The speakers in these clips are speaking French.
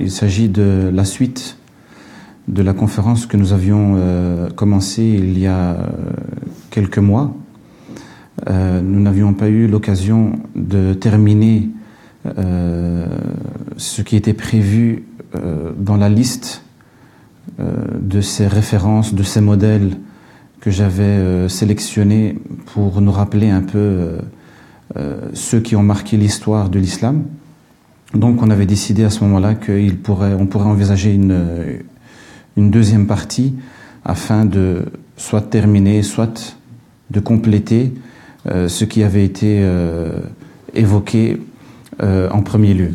Il s'agit de la suite de la conférence que nous avions euh, commencée il y a euh, quelques mois. Euh, nous n'avions pas eu l'occasion de terminer ce qui était prévu dans la liste de ces références, de ces modèles que j'avais sélectionnés pour nous rappeler un peu ceux qui ont marqué l'histoire de l'islam. Donc on avait décidé à ce moment-là qu'on pourrait, envisager une, une deuxième partie afin de soit terminer, soit de compléter euh, ce qui avait été euh, évoqué euh, en premier lieu.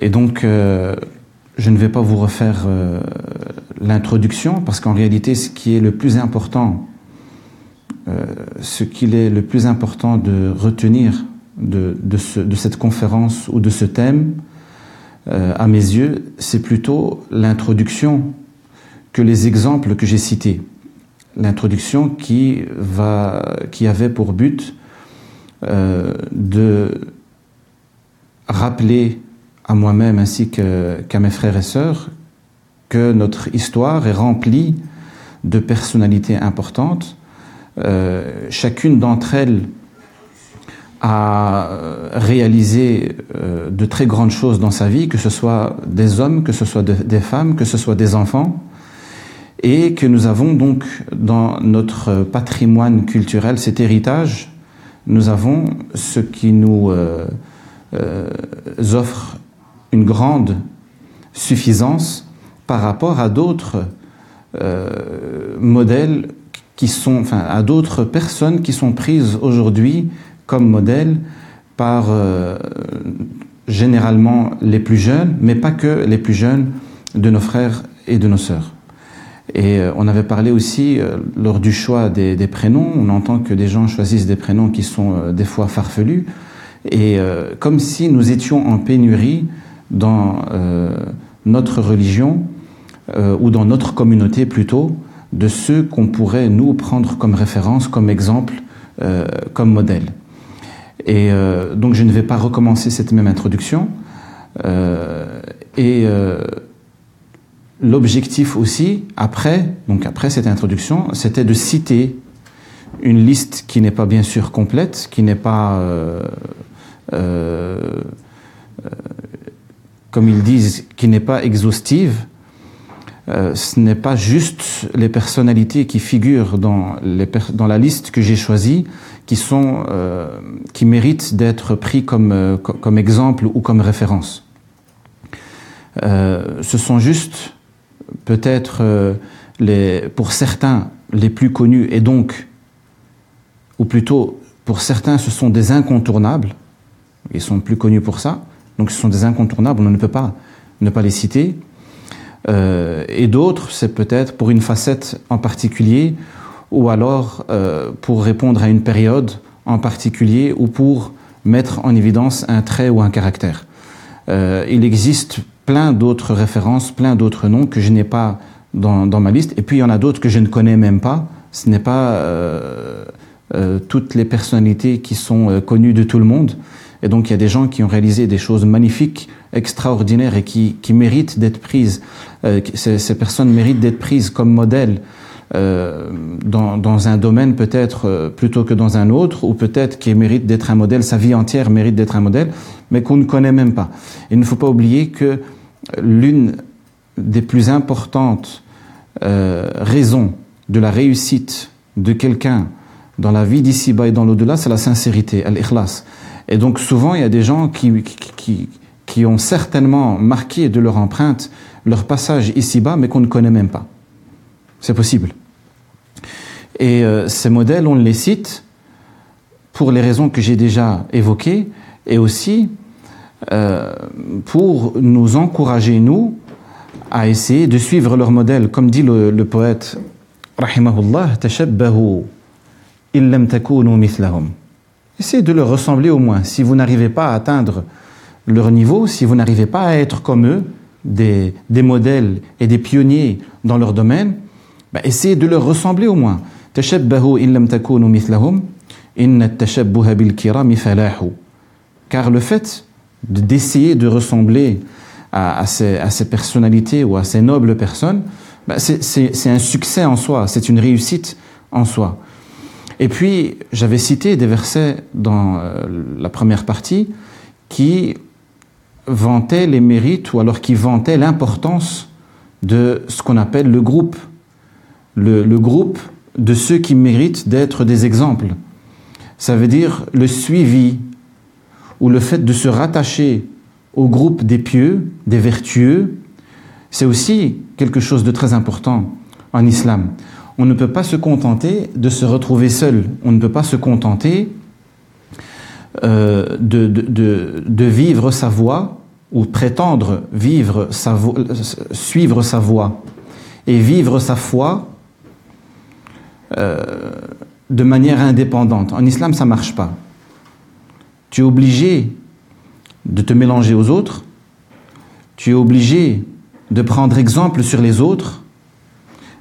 Et donc, je ne vais pas vous refaire l'introduction parce qu'en réalité, ce qui est le plus important, ce qu'il est le plus important de retenir de, de, cette conférence ou de ce thème, à mes yeux, c'est plutôt l'introduction que les exemples que j'ai cités. L'introduction qui, qui avait pour but euh, de rappeler à moi-même ainsi qu'à mes frères et sœurs que notre histoire est remplie de personnalités importantes. Euh, chacune d'entre elles a réalisé euh, de très grandes choses dans sa vie, que ce soit des hommes, que ce soit des femmes, que ce soit des enfants. Et que nous avons donc dans notre patrimoine culturel, cet héritage, nous avons ce qui nous euh, euh, offre une grande suffisance par rapport à d'autres euh, modèles qui sont, enfin, à d'autres personnes qui sont prises aujourd'hui comme modèles par généralement les plus jeunes, mais pas que les plus jeunes de nos frères et de nos sœurs. Et euh, on avait parlé aussi, euh, lors du choix des, prénoms, on entend que des gens choisissent des prénoms qui sont euh, des fois farfelus, et comme si nous étions en pénurie dans notre religion, ou dans notre communauté plutôt, de ceux qu'on pourrait nous prendre comme référence, comme exemple, comme modèle. Et donc je ne vais pas recommencer cette même introduction. et L'objectif aussi, après, donc après cette introduction, c'était de citer une liste qui n'est pas bien sûr complète, qui n'est pas, euh, euh, euh, comme ils disent, qui n'est pas exhaustive. ce n'est pas juste les personnalités qui figurent dans la liste que j'ai choisie qui sont, qui méritent d'être pris comme, comme exemple ou comme référence. ce sont juste peut-être euh, pour certains les plus connus, et donc, ou plutôt pour certains, ce sont des incontournables, ils sont plus connus pour ça, donc ce sont des incontournables, on ne peut pas ne pas les citer. Euh, et d'autres, c'est peut-être pour une facette en particulier, ou alors euh, pour répondre à une période en particulier, ou pour mettre en évidence un trait ou un caractère. il existe plein d'autres références, plein d'autres noms que je n'ai pas dans, dans, ma liste. Et puis il y en a d'autres que je ne connais même pas. Ce n'est pas euh, euh, toutes les personnalités qui sont euh, connues de tout le monde. Et donc il y a des gens qui ont réalisé des choses magnifiques, extraordinaires et qui, qui méritent d'être prises. Euh, ces, ces, personnes méritent d'être prises comme modèles euh, dans, un domaine peut-être euh, plutôt que dans un autre, ou peut-être qui mérite d'être un modèle, sa vie entière mérite d'être un modèle, mais qu'on ne connaît même pas. Il ne faut pas oublier que l'une des plus importantes euh, raisons de la réussite de quelqu'un dans la vie d'ici-bas et dans l'au-delà, c'est la sincérité, l'ikhlas. Et donc souvent, il y a des gens qui, qui ont certainement marqué de leur empreinte leur passage ici-bas, mais qu'on ne connaît même pas. C'est possible. Et euh, ces modèles, on les cite pour les raisons que j'ai déjà évoquées, et aussi euh, pour nous encourager, nous, à essayer de suivre leur modèle. Comme dit le, poète, Rahimahullah, tashabbahu illam takunu mithlahum. Essayez de leur ressembler au moins. Si vous n'arrivez pas à atteindre leur niveau, si vous n'arrivez pas à être comme eux, des, des modèles et des pionniers dans leur domaine, bah, essayez de leur ressembler au moins. Car le fait d'essayer de, ressembler à, ces, personnalités ou à ces nobles personnes, bah, c'est un succès en soi, c'est une réussite en soi. Et puis, j'avais cité des versets dans euh, la première partie qui vantaient les mérites ou alors qui vantaient l'importance de ce qu'on appelle le groupe. Le, groupe de ceux qui méritent d'être des exemples. Ça veut dire le suivi ou le fait de se rattacher au groupe des pieux, des vertueux, c'est aussi quelque chose de très important en islam on ne peut pas se contenter de se retrouver seul. On ne peut pas se contenter euh, de, vivre sa voie ou prétendre vivre sa suivre sa voie et vivre sa foi euh, de manière indépendante. En islam, ça ne marche pas. Tu es obligé de te mélanger aux autres, tu es obligé de prendre exemple sur les autres,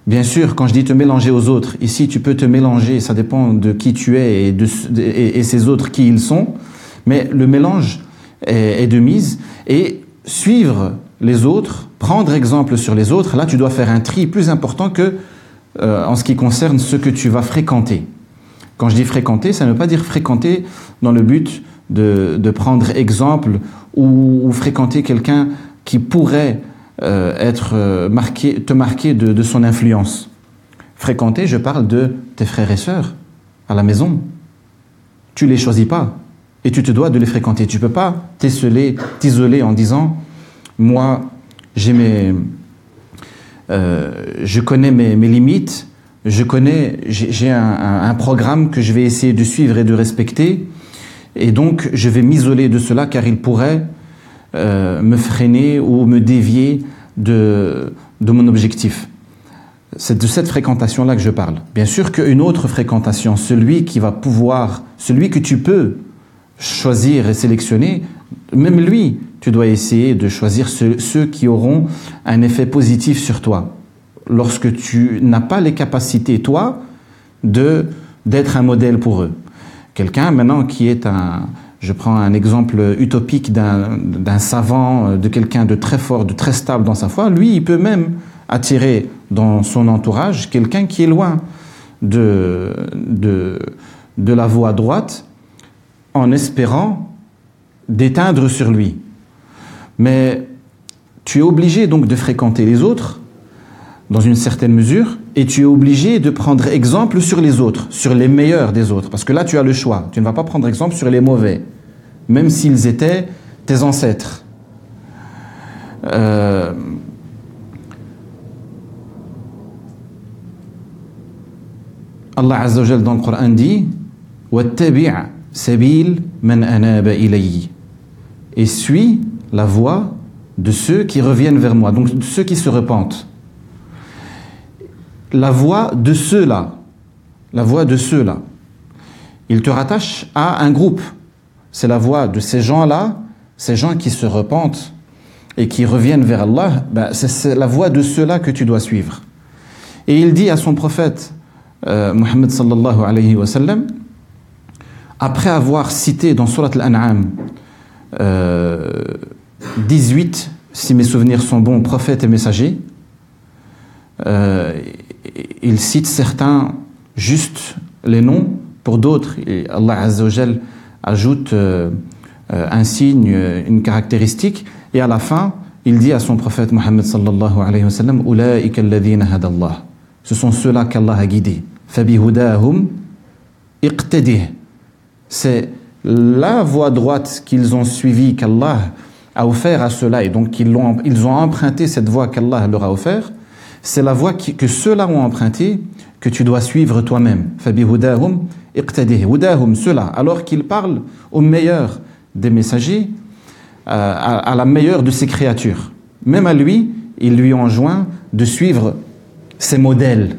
Bien sûr, quand je dis te mélanger aux autres, ici tu peux te mélanger, ça dépend de qui tu es et, de, et, ces autres qui ils sont, mais le mélange est, de mise et suivre les autres, prendre exemple sur les autres, là tu dois faire un tri plus important que euh, en ce qui concerne ce que tu vas fréquenter. Quand je dis fréquenter, ça ne veut pas dire fréquenter dans le but de, de prendre exemple ou, fréquenter quelqu'un qui pourrait euh, être euh, marqué, te marquer de, son influence. Fréquenter, je parle de tes frères et sœurs à la maison. Tu les choisis pas et tu te dois de les fréquenter. Tu peux pas t'isoler en disant moi j'ai mes je connais mes, limites, je connais j'ai un, programme que je vais essayer de suivre et de respecter et donc je vais m'isoler de cela car il pourrait euh, me freiner ou me dévier de, de mon objectif. C'est de cette fréquentation-là que je parle. Bien sûr qu'une autre fréquentation, celui qui va pouvoir, celui que tu peux choisir et sélectionner, même lui, tu dois essayer de choisir ceux, qui auront un effet positif sur toi. Lorsque tu n'as pas les capacités, toi, de d'être un modèle pour eux. Quelqu'un maintenant qui est un, je prends un exemple utopique d'un savant, euh, de quelqu'un de très fort, de très stable dans sa foi. Lui, il peut même attirer dans son entourage quelqu'un qui est loin de, de, de la voie droite en espérant d'éteindre sur lui. Mais tu es obligé donc de fréquenter les autres dans une certaine mesure et tu es obligé de prendre exemple sur les autres, sur les meilleurs des autres. Parce que là, tu as le choix. Tu ne vas pas prendre exemple sur les mauvais même s'ils étaient tes ancêtres. Euh, Allah Azza wa dans le Coran dit et suis la voie de ceux qui reviennent vers moi, donc de ceux qui se repentent. La voie de ceux-là, la voie de ceux-là. Il te rattache à un groupe c'est la voix de ces gens-là, ces gens qui se repentent et qui reviennent vers Allah, ben, c'est la voix de ceux-là que tu dois suivre. Et il dit à son prophète, euh, Muhammad sallallahu alayhi wa sallam, après avoir cité dans Surat Al-An'am 18, euh, si mes souvenirs sont bons, prophètes et messagers, euh, il cite certains juste les noms, pour d'autres, Allah Azza wa ajoute euh, un signe, euh, une caractéristique, et à la fin, il dit à son prophète Mohammed sallallahu alayhi wa Ce sont ceux-là qu'Allah a guidés. C'est la voie droite qu'ils ont suivie, qu'Allah a offert à ceux-là, et donc ils ont, ils ont emprunté cette voie qu'Allah leur a offert. C'est la voie que ceux-là ont empruntée que tu dois suivre toi-même. cela, alors qu'il parle au meilleur des messagers, euh, à, la meilleure de ses créatures. Même à lui, il lui enjoint de suivre ses modèles.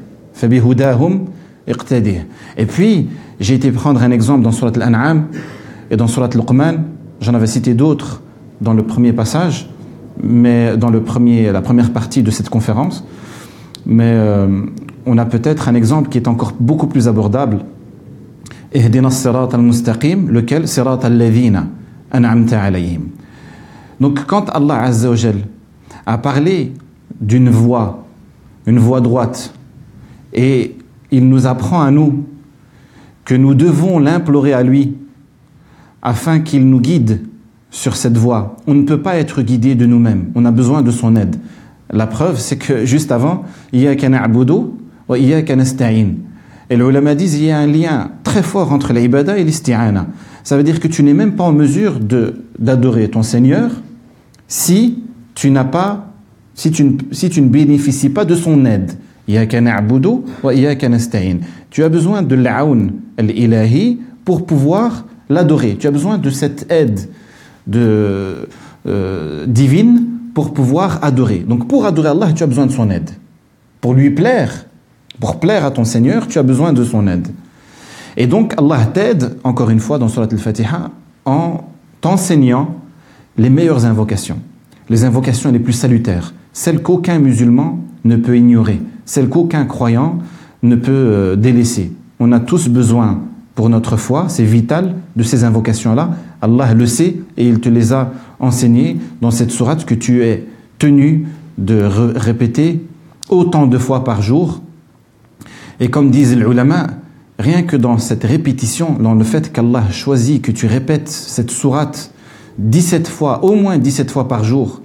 Et puis, j'ai été prendre un exemple dans Surat Al-An'am et dans Surat Al-Luqman. J'en avais cité d'autres dans le premier passage, mais dans le premier, la première partie de cette conférence. Mais euh, on a peut-être un exemple qui est encore beaucoup plus abordable. Al-mustaqim, lequel? Sirat al-ladhina an'amta alayhim. Donc quand Allah Azzawajal a parlé d'une voie, une voie droite, et il nous apprend à nous que nous devons l'implorer à lui afin qu'il nous guide sur cette voie. On ne peut pas être guidé de nous-mêmes, on a besoin de son aide. La preuve, c'est que juste avant, il y a wa Et le ulama dit il y a un lien très fort entre l'ibada et l'isti'ana. Ça veut dire que tu n'es même pas en mesure d'adorer ton Seigneur si tu n'as pas, si tu, si tu ne bénéficies pas de son aide. Tu as besoin de l'aoun al-ilahi pour pouvoir l'adorer. Tu as besoin de cette aide euh, divine pour pouvoir adorer. Donc pour adorer Allah, tu as besoin de son aide. Pour lui plaire, pour plaire à ton Seigneur, tu as besoin de son aide. Et donc Allah t'aide, encore une fois, dans Surat al-Fatiha, en t'enseignant les meilleures invocations, les invocations les plus salutaires, celles qu'aucun musulman ne peut ignorer, celles qu'aucun croyant ne peut euh, délaisser. On a tous besoin pour notre foi, c'est vital de ces invocations-là. Allah le sait et il te les a enseignées dans cette sourate que tu es tenu de répéter autant de fois par jour. Et comme disent les ulama, rien que dans cette répétition, dans le fait qu'Allah choisit que tu répètes cette sourate 17 fois, au moins 17 fois par jour,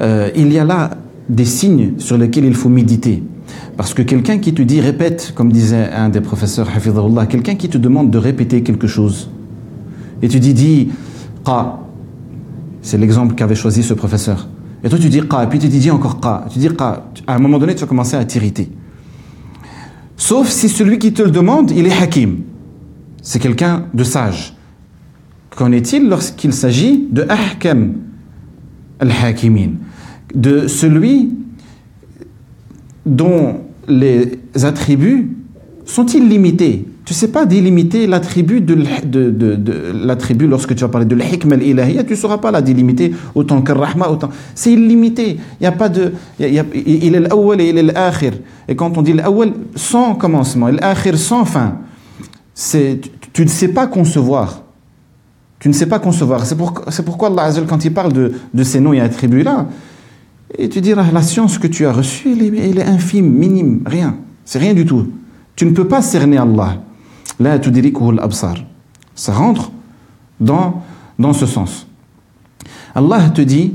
euh, il y a là des signes sur lesquels il faut méditer. Parce que quelqu'un qui te dit répète, comme disait un des professeurs, quelqu'un qui te demande de répéter quelque chose, et tu dis, dis qa, c'est l'exemple qu'avait choisi ce professeur. Et toi tu dis qa, et puis tu dis encore qa, tu dis qa, à un moment donné tu vas commencer à t'irriter. Sauf si celui qui te le demande, il est hakim. C'est quelqu'un de sage. Qu'en est-il lorsqu'il s'agit de ahkam al-hakimin? De celui dont les attributs sont illimités. Tu ne sais pas délimiter l'attribut de, l'attribut lorsque tu vas parler de l'hikm al tu ne sauras pas la délimiter autant que rahma autant. C'est illimité. Il y a pas de, il, est l'awwal et il est l'akhir. Et quand on dit l'awwal sans commencement, l'akhir sans fin, tu ne sais pas concevoir. Tu ne sais pas concevoir. C'est c'est pourquoi Allah quand il parle de, de ces noms et attributs là, et tu diras, la science que tu as reçue, elle est, infime, minime, rien. C'est rien du tout. Tu ne peux pas cerner Allah. Là, tu l'absar. Ça rentre dans, dans ce sens. Allah te dit,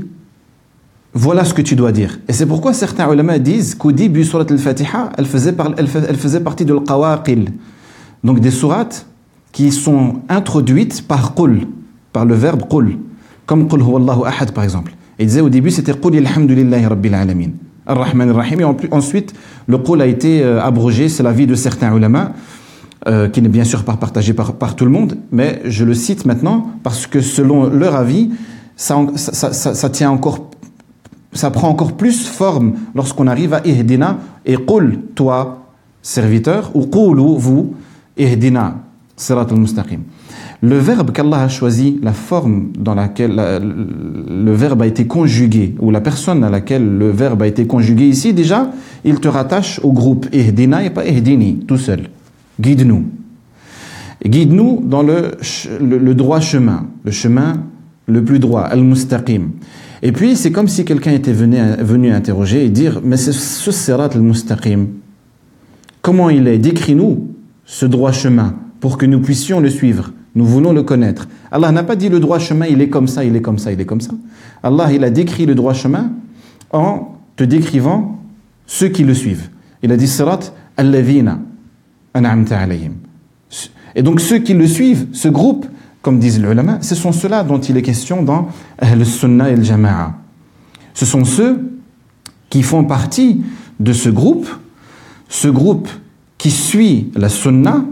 voilà ce que tu dois dire. Et c'est pourquoi certains ulama disent qu'au début, surat al-Fatiha, elle faisait, elle faisait partie de l'qawaqil. Donc des sourates qui sont introduites par qul, par le verbe qul. Comme qul huwa Allahu ahad par exemple. Il disait au début, c'était Qul alhamdulillahi rabbil alamin. Ar-Rahman ar-Rahim. Et ensuite, le Qul a été euh, abrogé. C'est l'avis de certains ulama, euh, qui n'est bien sûr pas partagé par, tout le monde. Mais je le cite maintenant parce que selon leur avis, ça, ça, ça, ça tient encore, ça prend encore plus forme lorsqu'on arrive à Ihdina et Qul, toi, serviteur, ou Qulu, vous, Ihdina, Sirat al-Mustaqim. Le verbe qu'Allah a choisi, la forme dans laquelle le verbe a été conjugué, ou la personne à laquelle le verbe a été conjugué ici, déjà, il te rattache au groupe Ihdina et pas Ihdini, tout seul. Guide-nous. Guide-nous dans le, le, droit chemin, le chemin le plus droit, al-mustaqim. Et puis, c'est comme si quelqu'un était venu, venu interroger et dire, mais ce sirat al-mustaqim, comment il est? Décris-nous ce droit chemin pour que nous puissions le suivre. Nous voulons le connaître. Allah n'a pas dit le droit chemin, il est comme ça, il est comme ça, il est comme ça. Allah, il a décrit le droit chemin en te décrivant ceux qui le suivent. Il a dit Sirat al-lavina. Et donc ceux qui le suivent, ce groupe, comme disent les ulama, ce sont ceux-là dont il est question dans le sunnah et le jama'a. Ce sont ceux qui font partie de ce groupe, ce groupe qui suit la sunnah,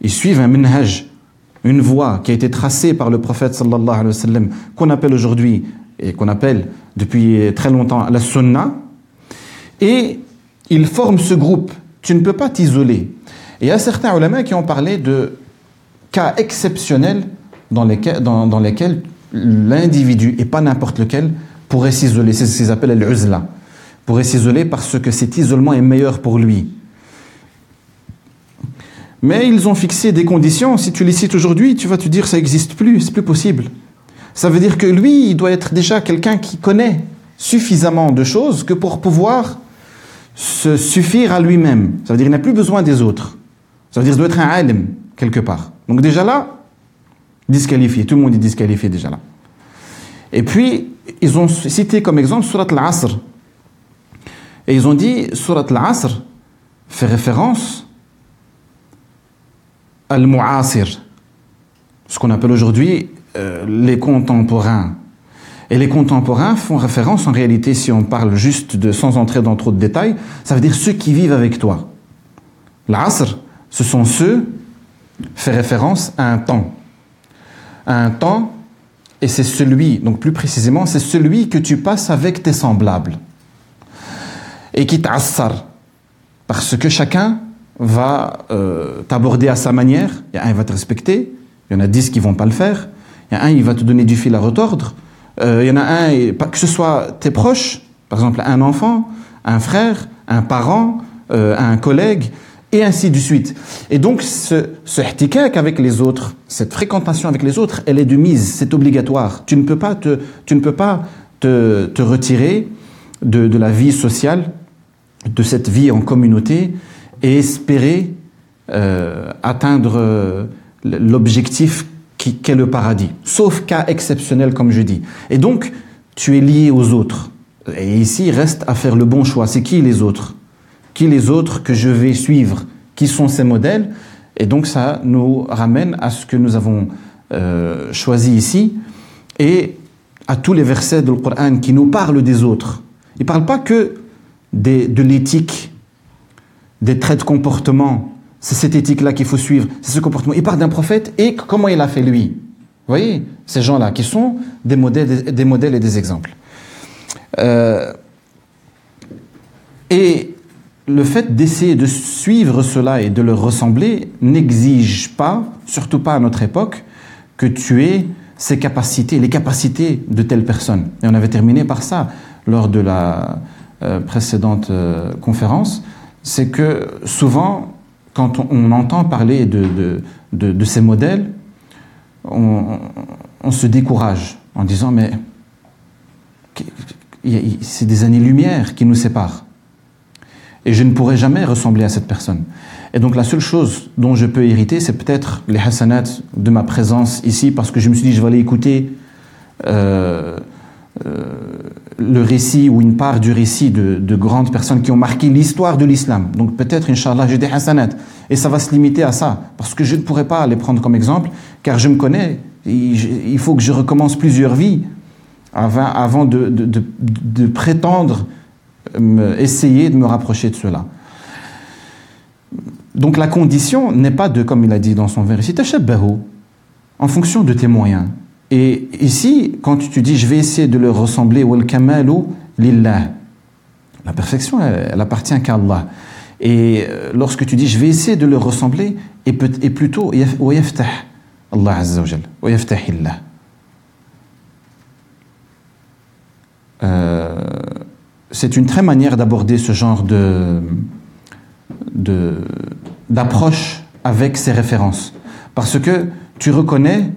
ils suivent un minhaj, une voie qui a été tracée par le prophète sallallahu alayhi wa sallam, qu'on appelle aujourd'hui et qu'on appelle depuis très longtemps la sunna, et ils forment ce groupe. Tu ne peux pas t'isoler. Et il y a certains ulama qui ont parlé de cas exceptionnels dans lesquels, dans, dans lesquels l'individu, et pas n'importe lequel, pourrait s'isoler. C'est ce qu'ils appellent l'uzla. Pourrait s'isoler parce que cet isolement est meilleur pour lui. Mais ils ont fixé des conditions. Si tu les cites aujourd'hui, tu vas te dire ça n'existe plus, c'est plus possible. Ça veut dire que lui, il doit être déjà quelqu'un qui connaît suffisamment de choses que pour pouvoir se suffire à lui-même. Ça veut dire qu'il n'a plus besoin des autres. Ça veut dire qu'il doit être un alim, quelque part. Donc déjà là, disqualifié. Tout le monde est disqualifié déjà là. Et puis, ils ont cité comme exemple Surat al-Asr. Et ils ont dit, Surat al-Asr fait référence al-Mu'asir, ce qu'on appelle aujourd'hui euh, les contemporains. Et les contemporains font référence, en réalité, si on parle juste sans entrer dans trop de détails, ça veut dire ceux qui vivent avec toi. L'Asr, ce sont ceux, fait référence à un temps. Un temps, et c'est celui, donc plus précisément, c'est celui que tu passes avec tes semblables. Et qui t'assar. Parce que chacun va euh, t'aborder à sa manière. Il y a un qui va te respecter, il y en a dix qui vont pas le faire. Il y a un qui va te donner du fil à retordre. Euh, il y en a un, que ce soit tes proches, par exemple un enfant, un frère, un parent, euh, un collègue, et ainsi de suite. Et donc ce, ce avec les autres, cette fréquentation avec les autres, elle est de mise, c'est obligatoire. Tu ne peux pas te, tu ne peux pas te, retirer de, de la vie sociale, de cette vie en communauté, et espérer euh, atteindre euh, l'objectif qu'est le paradis, sauf cas exceptionnel comme je dis. Et donc, tu es lié aux autres. Et ici, il reste à faire le bon choix. C'est qui les autres? Qui les autres que je vais suivre Qui sont ces modèles Et donc, ça nous ramène à ce que nous avons euh, choisi ici et à tous les versets du Coran qui nous parlent des autres. Il ne parle pas que de l'éthique, des traits de comportement, c'est cette éthique-là qu'il faut suivre, c'est ce comportement. Il parle d'un prophète et comment il a fait lui. Vous voyez, ces gens-là qui sont des modèles, des modèles et des exemples. Euh, et le fait d'essayer de suivre cela et de le ressembler n'exige pas, surtout pas à notre époque, que tu aies ces capacités, les capacités de telle personne. Et on avait terminé par ça lors de la euh, précédente euh, conférence, c'est que souvent quand on, entend parler de, de, ces modèles, on, se décourage en disant mais c'est des années-lumière qui nous séparent. Et je ne pourrai jamais ressembler à cette personne. Et donc la seule chose dont je peux hériter, c'est peut-être les hasanats de ma présence ici, parce que je me suis dit, je vais aller écouter euh, euh, le récit ou une part du récit de, grandes personnes qui ont marqué l'histoire de l'islam. Donc peut-être, Inch'Allah, j'ai des hasanat. Et ça va se limiter à ça. Parce que je ne pourrais pas les prendre comme exemple, car je me connais. Il faut que je recommence plusieurs vies avant, de, de, de, prétendre essayer de me rapprocher de cela. Donc la condition n'est pas de, comme il a dit dans son vers ici, en fonction de tes moyens. Et ici, quand tu dis je vais essayer de le ressembler. La perfection, elle, appartient qu'à Allah. Et euh, lorsque tu dis je vais essayer de le ressembler, et, et plutôt Allah Azza wa euh, c'est une très manière d'aborder ce genre de d'approche avec ces références. Parce que tu reconnais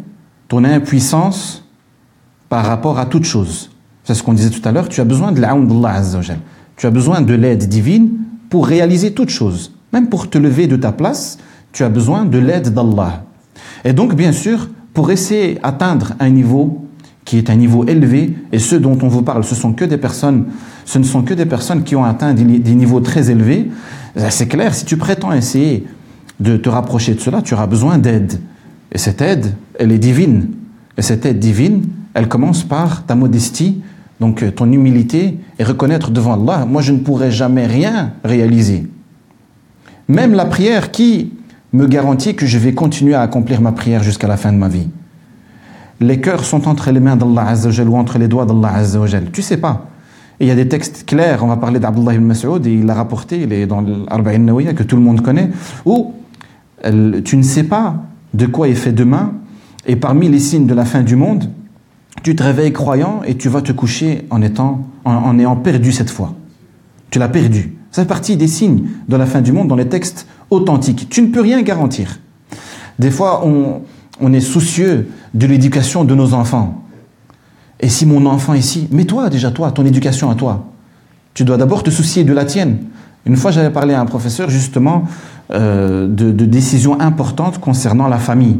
ton impuissance par rapport à toute chose. C'est ce qu'on disait tout à l'heure, tu as besoin de l'aoun d'Allah Tu as besoin de l'aide divine pour réaliser toute chose. Même pour te lever de ta place, tu as besoin de l'aide d'Allah. Et donc, bien sûr, pour essayer d'atteindre un niveau qui est un niveau élevé, et ceux dont on vous parle, ce sont que des personnes, ce ne sont que des personnes qui ont atteint des niveaux très élevés, c'est clair, si tu prétends essayer de te rapprocher de cela, tu auras besoin d'aide. Et cette aide, elle est divine. Et cette aide divine, elle commence par ta modestie, donc euh, ton humilité, et reconnaître devant Allah, moi je ne pourrai jamais rien réaliser. Même la prière qui me garantit que je vais continuer à accomplir ma prière jusqu'à la fin de ma vie. Les cœurs sont entre les mains d'Allah Azzawajal ou entre les doigts d'Allah Azzawajal. Tu sais pas. Il y a des textes clairs, on va parler d'Abdullah ibn Mas'ud, il l'a rapporté, il est dans l'Arba'in Nawiya, que tout le monde connaît, où tu ne sais pas de quoi est fait demain, et parmi les signes de la fin du monde, tu te réveilles croyant et tu vas te coucher en étant, en, ayant perdu cette foi. Tu l'as perdu. Ça fait partie des signes de la fin du monde dans les textes authentiques. Tu ne peux rien garantir. Des fois, on, on est soucieux de l'éducation de nos enfants. Et si mon enfant ici, mais toi déjà, toi, ton éducation à toi, tu dois d'abord te soucier de la tienne. Une fois, j'avais parlé à un professeur justement euh, de, décisions importantes concernant la famille.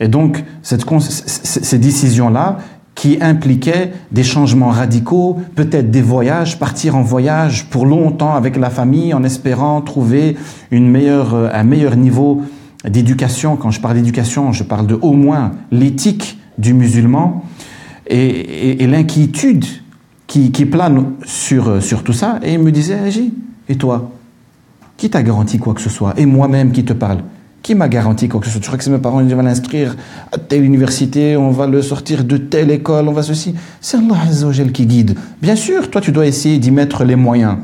Et donc, ces décisions-là qui impliquaient des changements radicaux, peut-être des voyages, partir en voyage pour longtemps avec la famille en espérant trouver une meilleure, euh, un meilleur niveau d'éducation. Quand je parle d'éducation, je parle de au moins l'éthique du musulman et, l'inquiétude qui, plane sur, sur tout ça. Et il me disait, Agi, et toi Qui t'a garanti quoi que ce soit? Et moi-même qui te parle qui m'a garanti quoi que ce soit? Tu crois que c'est mes parents qui vont l'inscrire à telle université, on va le sortir de telle école, on va ceci C'est Allah Azzawajal qui guide. Bien sûr, toi tu dois essayer d'y mettre les moyens.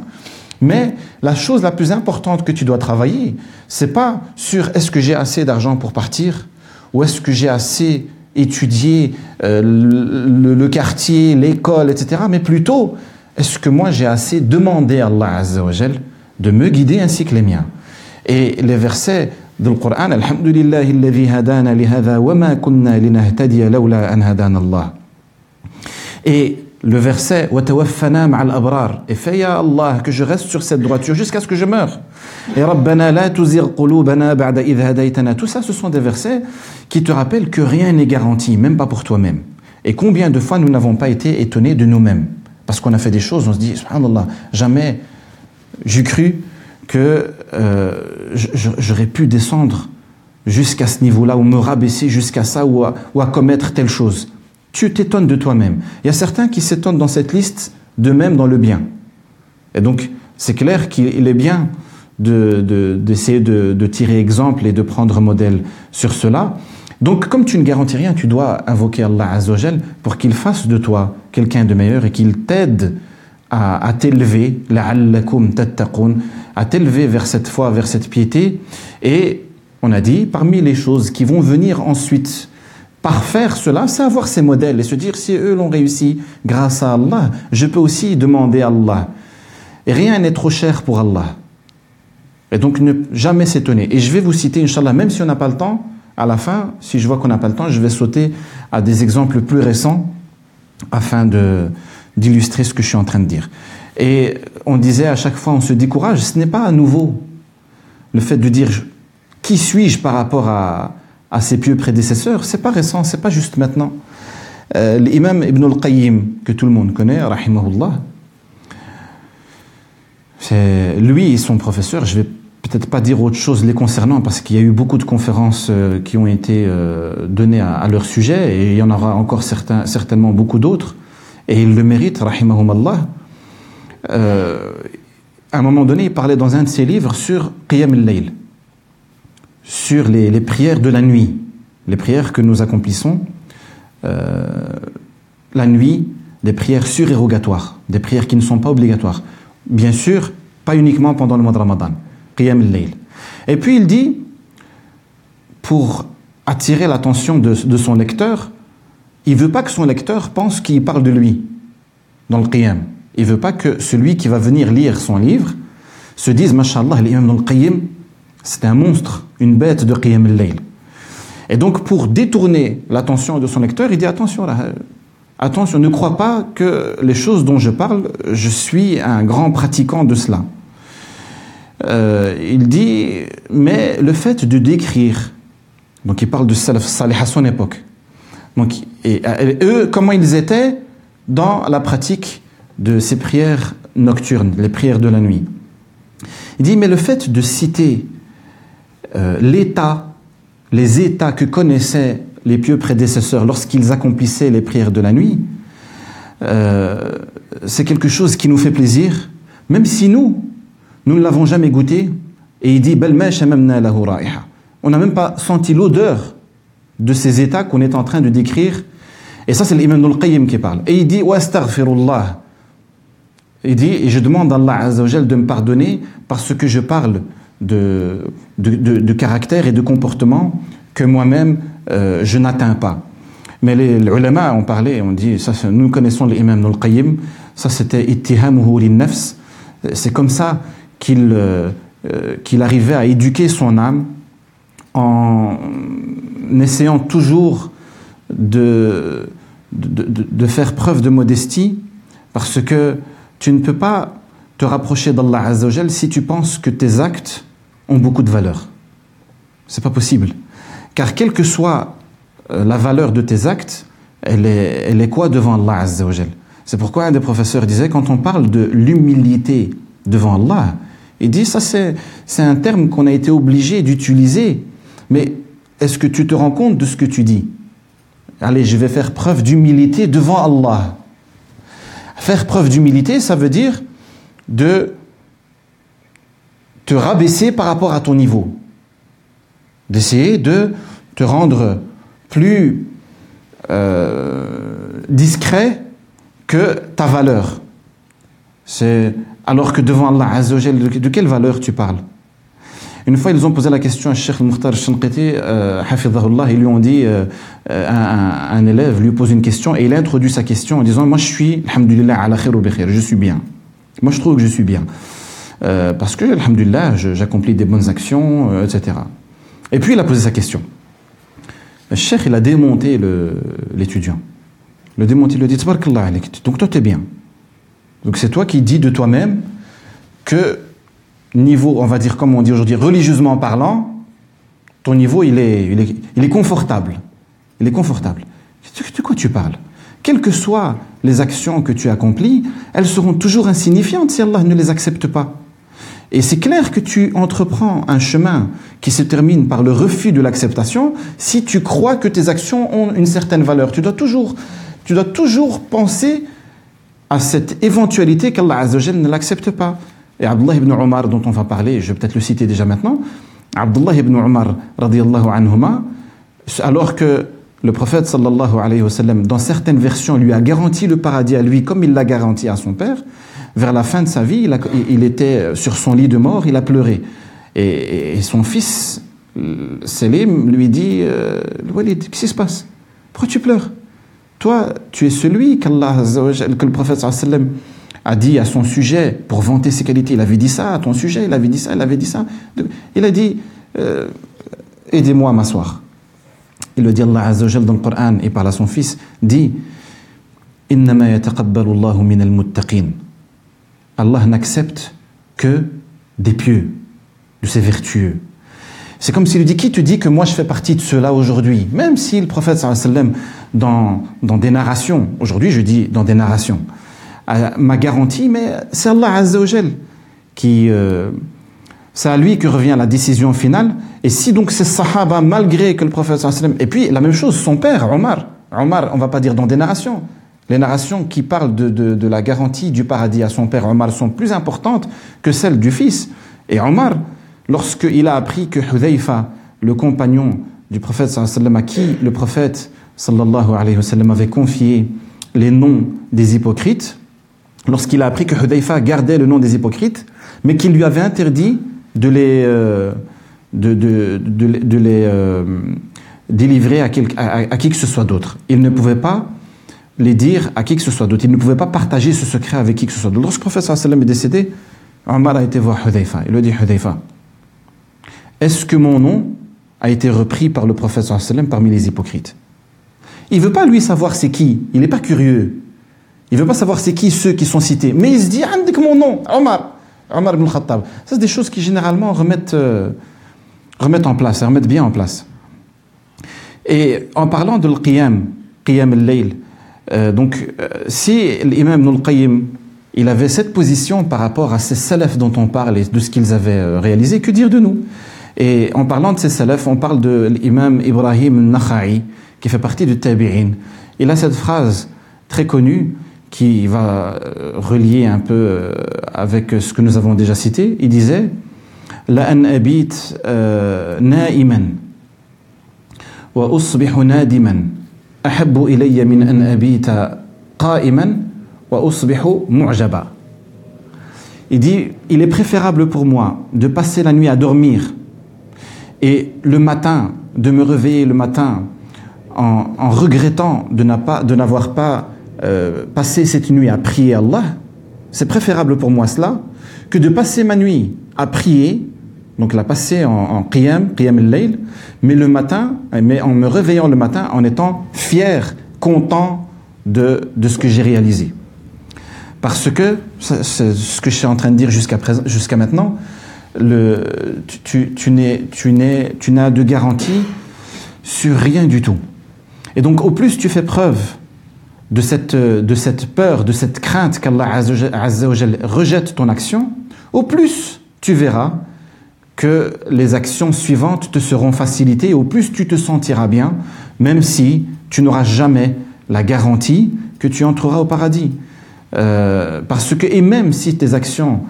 Mais la chose la plus importante que tu dois travailler, c'est pas sur est-ce que j'ai assez d'argent pour partir ou est-ce que j'ai assez étudié euh, le, quartier, l'école, etc. Mais plutôt, est-ce que moi j'ai assez demandé à Allah de me guider ainsi que les miens? Et les versets du Coran, Alhamdulillah, hadana li wa ma kunna linahtadiya an hadana le verset Allah que je reste sur cette droiture jusqu'à ce que je meure. Et. Tout ça, ce sont des versets qui te rappellent que rien n'est garanti, même pas pour toi-même. Et combien de fois nous n'avons pas été étonnés de nous-mêmes? Parce qu'on a fait des choses, on se dit, subhanallah, jamais j'ai cru que euh, j'aurais pu descendre jusqu'à ce niveau-là, ou me rabaisser jusqu'à ça, ou à commettre telle chose tu t'étonnes de toi-même. Il y a certains qui s'étonnent dans cette liste de même dans le bien. Et donc, c'est clair qu'il est bien d'essayer de, de, tirer exemple et de prendre modèle sur cela. Donc, comme tu ne garantis rien, tu dois invoquer Allah Azzawajal pour qu'il fasse de toi quelqu'un de meilleur et qu'il t'aide à, à t'élever, à t'élever vers cette foi, vers cette piété. Et on a dit, parmi les choses qui vont venir ensuite par faire cela, c'est avoir ces modèles et se dire si eux l'ont réussi grâce à Allah, je peux aussi demander à Allah. Rien n'est trop cher pour Allah. Et donc ne jamais s'étonner. Et je vais vous citer, Inch'Allah, même si on n'a pas le temps, à la fin, si je vois qu'on n'a pas le temps, je vais sauter à des exemples plus récents afin d'illustrer ce que je suis en train de dire. Et on disait à chaque fois, on se décourage, ce n'est pas à nouveau le fait de dire qui suis-je par rapport à, à ses pieux prédécesseurs, c'est pas récent, c'est pas juste maintenant. Euh, L'imam Ibn al-Qayyim, que tout le monde connaît, rahimahullah, c'est lui et son professeur, je vais peut-être pas dire autre chose les concernant parce qu'il y a eu beaucoup de conférences euh, qui ont été euh, données à, leur sujet et il y en aura encore certainement beaucoup d'autres et ils le méritent, rahimahumullah. Euh, à un moment donné, il parlait dans un de ses livres sur Qiyam al-Layl sur les, prières de la nuit, les prières que nous accomplissons euh, la nuit, des prières surérogatoires, des prières qui ne sont pas obligatoires. Bien sûr, pas uniquement pendant le mois de Ramadan. Qiyam al-Layl. Et puis il dit, pour attirer l'attention de, son lecteur, il veut pas que son lecteur pense qu'il parle de lui dans le Qiyam. Il veut pas que celui qui va venir lire son livre se dise, Mashallah, l'imam dans le Qiyam, c'est un monstre, une bête de Qiyam al-Layl. Et donc, pour détourner l'attention de son lecteur, il dit attention, attention, ne crois pas que les choses dont je parle, je suis un grand pratiquant de cela. Euh, il dit, mais le fait de décrire, donc il parle de Salaf à son époque, donc, et, eux, comment ils étaient dans la pratique de ces prières nocturnes, les prières de la nuit? Il dit, mais le fait de citer euh, l'état, les états que connaissaient les pieux prédécesseurs lorsqu'ils accomplissaient les prières de la nuit, euh, c'est quelque chose qui nous fait plaisir, même si nous, nous ne l'avons jamais goûté. Et il dit, on n'a même pas senti l'odeur de ces états qu'on est en train de décrire. Et ça, c'est l'imam al-Qayyim qui parle. Et il dit, il dit, et je demande à Allah de me pardonner parce que je parle de, de, caractère et de comportement que moi-même euh, je n'atteins pas. Mais les, ulama ont parlé, on dit, nous connaissons l'imam al Qayyim, ça c'était ittihamuhu nafs c'est comme ça qu'il euh, euh, qu'il arrivait à éduquer son âme en essayant toujours de de, faire preuve de modestie parce que tu ne peux pas te rapprocher d'Allah Azzawajal si tu penses que tes actes ont beaucoup de valeur. C'est pas possible. Car quelle que soit euh, la valeur de tes actes, elle est, elle est quoi devant Allah Azzawajal C'est pourquoi un des professeurs disait quand on parle de l'humilité devant Allah, il dit ça c'est, c'est un terme qu'on a été obligé d'utiliser. Mais est-ce que tu te rends compte de ce que tu dis? Allez, je vais faire preuve d'humilité devant Allah. Faire preuve d'humilité, ça veut dire de te rabaisser par rapport à ton niveau. D'essayer de te rendre plus euh, discret que ta valeur. C'est alors que devant Allah Azzawajal, de quelle valeur tu parles? Une fois, ils ont posé la question à Cheikh Mukhtar Shanqiti, euh, ils lui ont dit, euh, un, un, élève lui pose une question et il a introduit sa question en disant, moi je suis, alhamdulillah, ala khair je suis bien. Moi je trouve que je suis bien. Euh, parce que, alhamdulillah, j'accomplis des bonnes actions, euh, etc. Et puis il a posé sa question. Le il a démonté l'étudiant. Le, le démonté, il lui a dit, donc toi tu es bien. Donc c'est toi qui dis de toi-même que niveau, on va dire comme on dit aujourd'hui, religieusement parlant, ton niveau, il est, il est, il est confortable. Il est confortable. De quoi tu parles? Quelles que soient les actions que tu accomplis, elles seront toujours insignifiantes si Allah ne les accepte pas. Et c'est clair que tu entreprends un chemin qui se termine par le refus de l'acceptation si tu crois que tes actions ont une certaine valeur. Tu dois toujours, tu dois toujours penser à cette éventualité qu'Allah ne l'accepte pas. Et Abdullah ibn Omar, dont on va parler, je vais peut-être le citer déjà maintenant, Abdullah ibn Omar, alors que le prophète sallallahu dans certaines versions, lui a garanti le paradis à lui comme il l'a garanti à son père, vers la fin de sa vie, il, était sur son lit de mort, il a pleuré. Et, son fils, Selim, lui dit euh, Walid, qu'est-ce qui se passe? Pourquoi tu pleures? Toi, tu es celui que le prophète sallallahu a dit à son sujet, pour vanter ses qualités, il avait dit ça à ton sujet, il avait dit ça, il avait dit ça. Il a dit, euh, aidez-moi à m'asseoir. Il le dit Allah Azzawajal dans le Coran et par à son fils, dit, Allah n'accepte que des pieux, de ses vertueux. C'est comme s'il lui dit, qui te dit que moi je fais partie de cela aujourd'hui? Même si le prophète sallam, dans, dans des narrations, aujourd'hui je dis dans des narrations, m'a garanti, mais c'est Allah Azzawajal qui. Euh, c'est à lui que revient la décision finale. Et si donc c'est Sahaba, malgré que le prophète et puis la même chose, son père, Omar, Omar, on va pas dire dans des narrations, les narrations qui parlent de, de, la garantie du paradis à son père, Omar, sont plus importantes que celles du fils. Et Omar, lorsqu'il a appris que Hudayfa, le compagnon du prophète sallallahu à qui le prophète sallallahu alayhi wa sallam avait confié les noms des hypocrites, lorsqu'il a appris que Hudayfa gardait le nom des hypocrites, mais qu'il lui avait interdit de les, euh, de, de, de, les euh, délivrer à, à, qui que ce soit d'autre. Il ne pouvait pas les dire à qui que ce soit d'autre. Il ne pouvait pas partager ce secret avec qui que ce soit d'autre. Lorsque le prophète sallam est décédé, Omar a été voir Hudayfa. Il lui a dit Hudayfa, est-ce que mon nom a été repris par le prophète sallam parmi les hypocrites? Il ne veut pas lui savoir c'est qui. Il n'est pas curieux. Il ne veut pas savoir c'est qui ceux qui sont cités. Mais il se dit, que mon nom, Omar, Omar ibn Khattab. Ça, c'est des choses qui généralement remettent, euh, remettent en place, remettent bien en place. Et en parlant de l'qiyam, qiyam al-layl, euh, donc euh, si l'imam Ibn qayyim il avait cette position par rapport à ces salafs dont on parle et de ce qu'ils avaient réalisé, que dire de nous? Et en parlant de ces salafs, on parle de l'imam Ibrahim al-Nakha'i, qui fait partie du Tabi'in. Il a cette phrase très connue qui va euh, relier un peu euh, avec ce que nous avons déjà cité. Il disait La an abit euh, na'iman wa usbihu nadiman ahabbu min an abita qa'iman wa usbihu mu'jaba. Il dit Il est préférable pour moi de passer la nuit à dormir et le matin, de me réveiller le matin en, en regrettant de n'avoir pas euh, passer cette nuit à prier Allah, c'est préférable pour moi cela que de passer ma nuit à prier, donc la passer en, en qiyam, qiyam mais le matin, mais en me réveillant le matin en étant fier, content de, de ce que j'ai réalisé. Parce que, c'est ce que je suis en train de dire jusqu'à jusqu'à maintenant, le, tu, tu, tu n'as de garantie sur rien du tout. Et donc, au plus tu fais preuve de cette, de cette peur, de cette crainte qu'Allah rejette ton action, au plus tu verras que les actions suivantes te seront facilitées, au plus tu te sentiras bien, même si tu n'auras jamais la garantie que tu entreras au paradis. Euh, parce que, et même si tes actions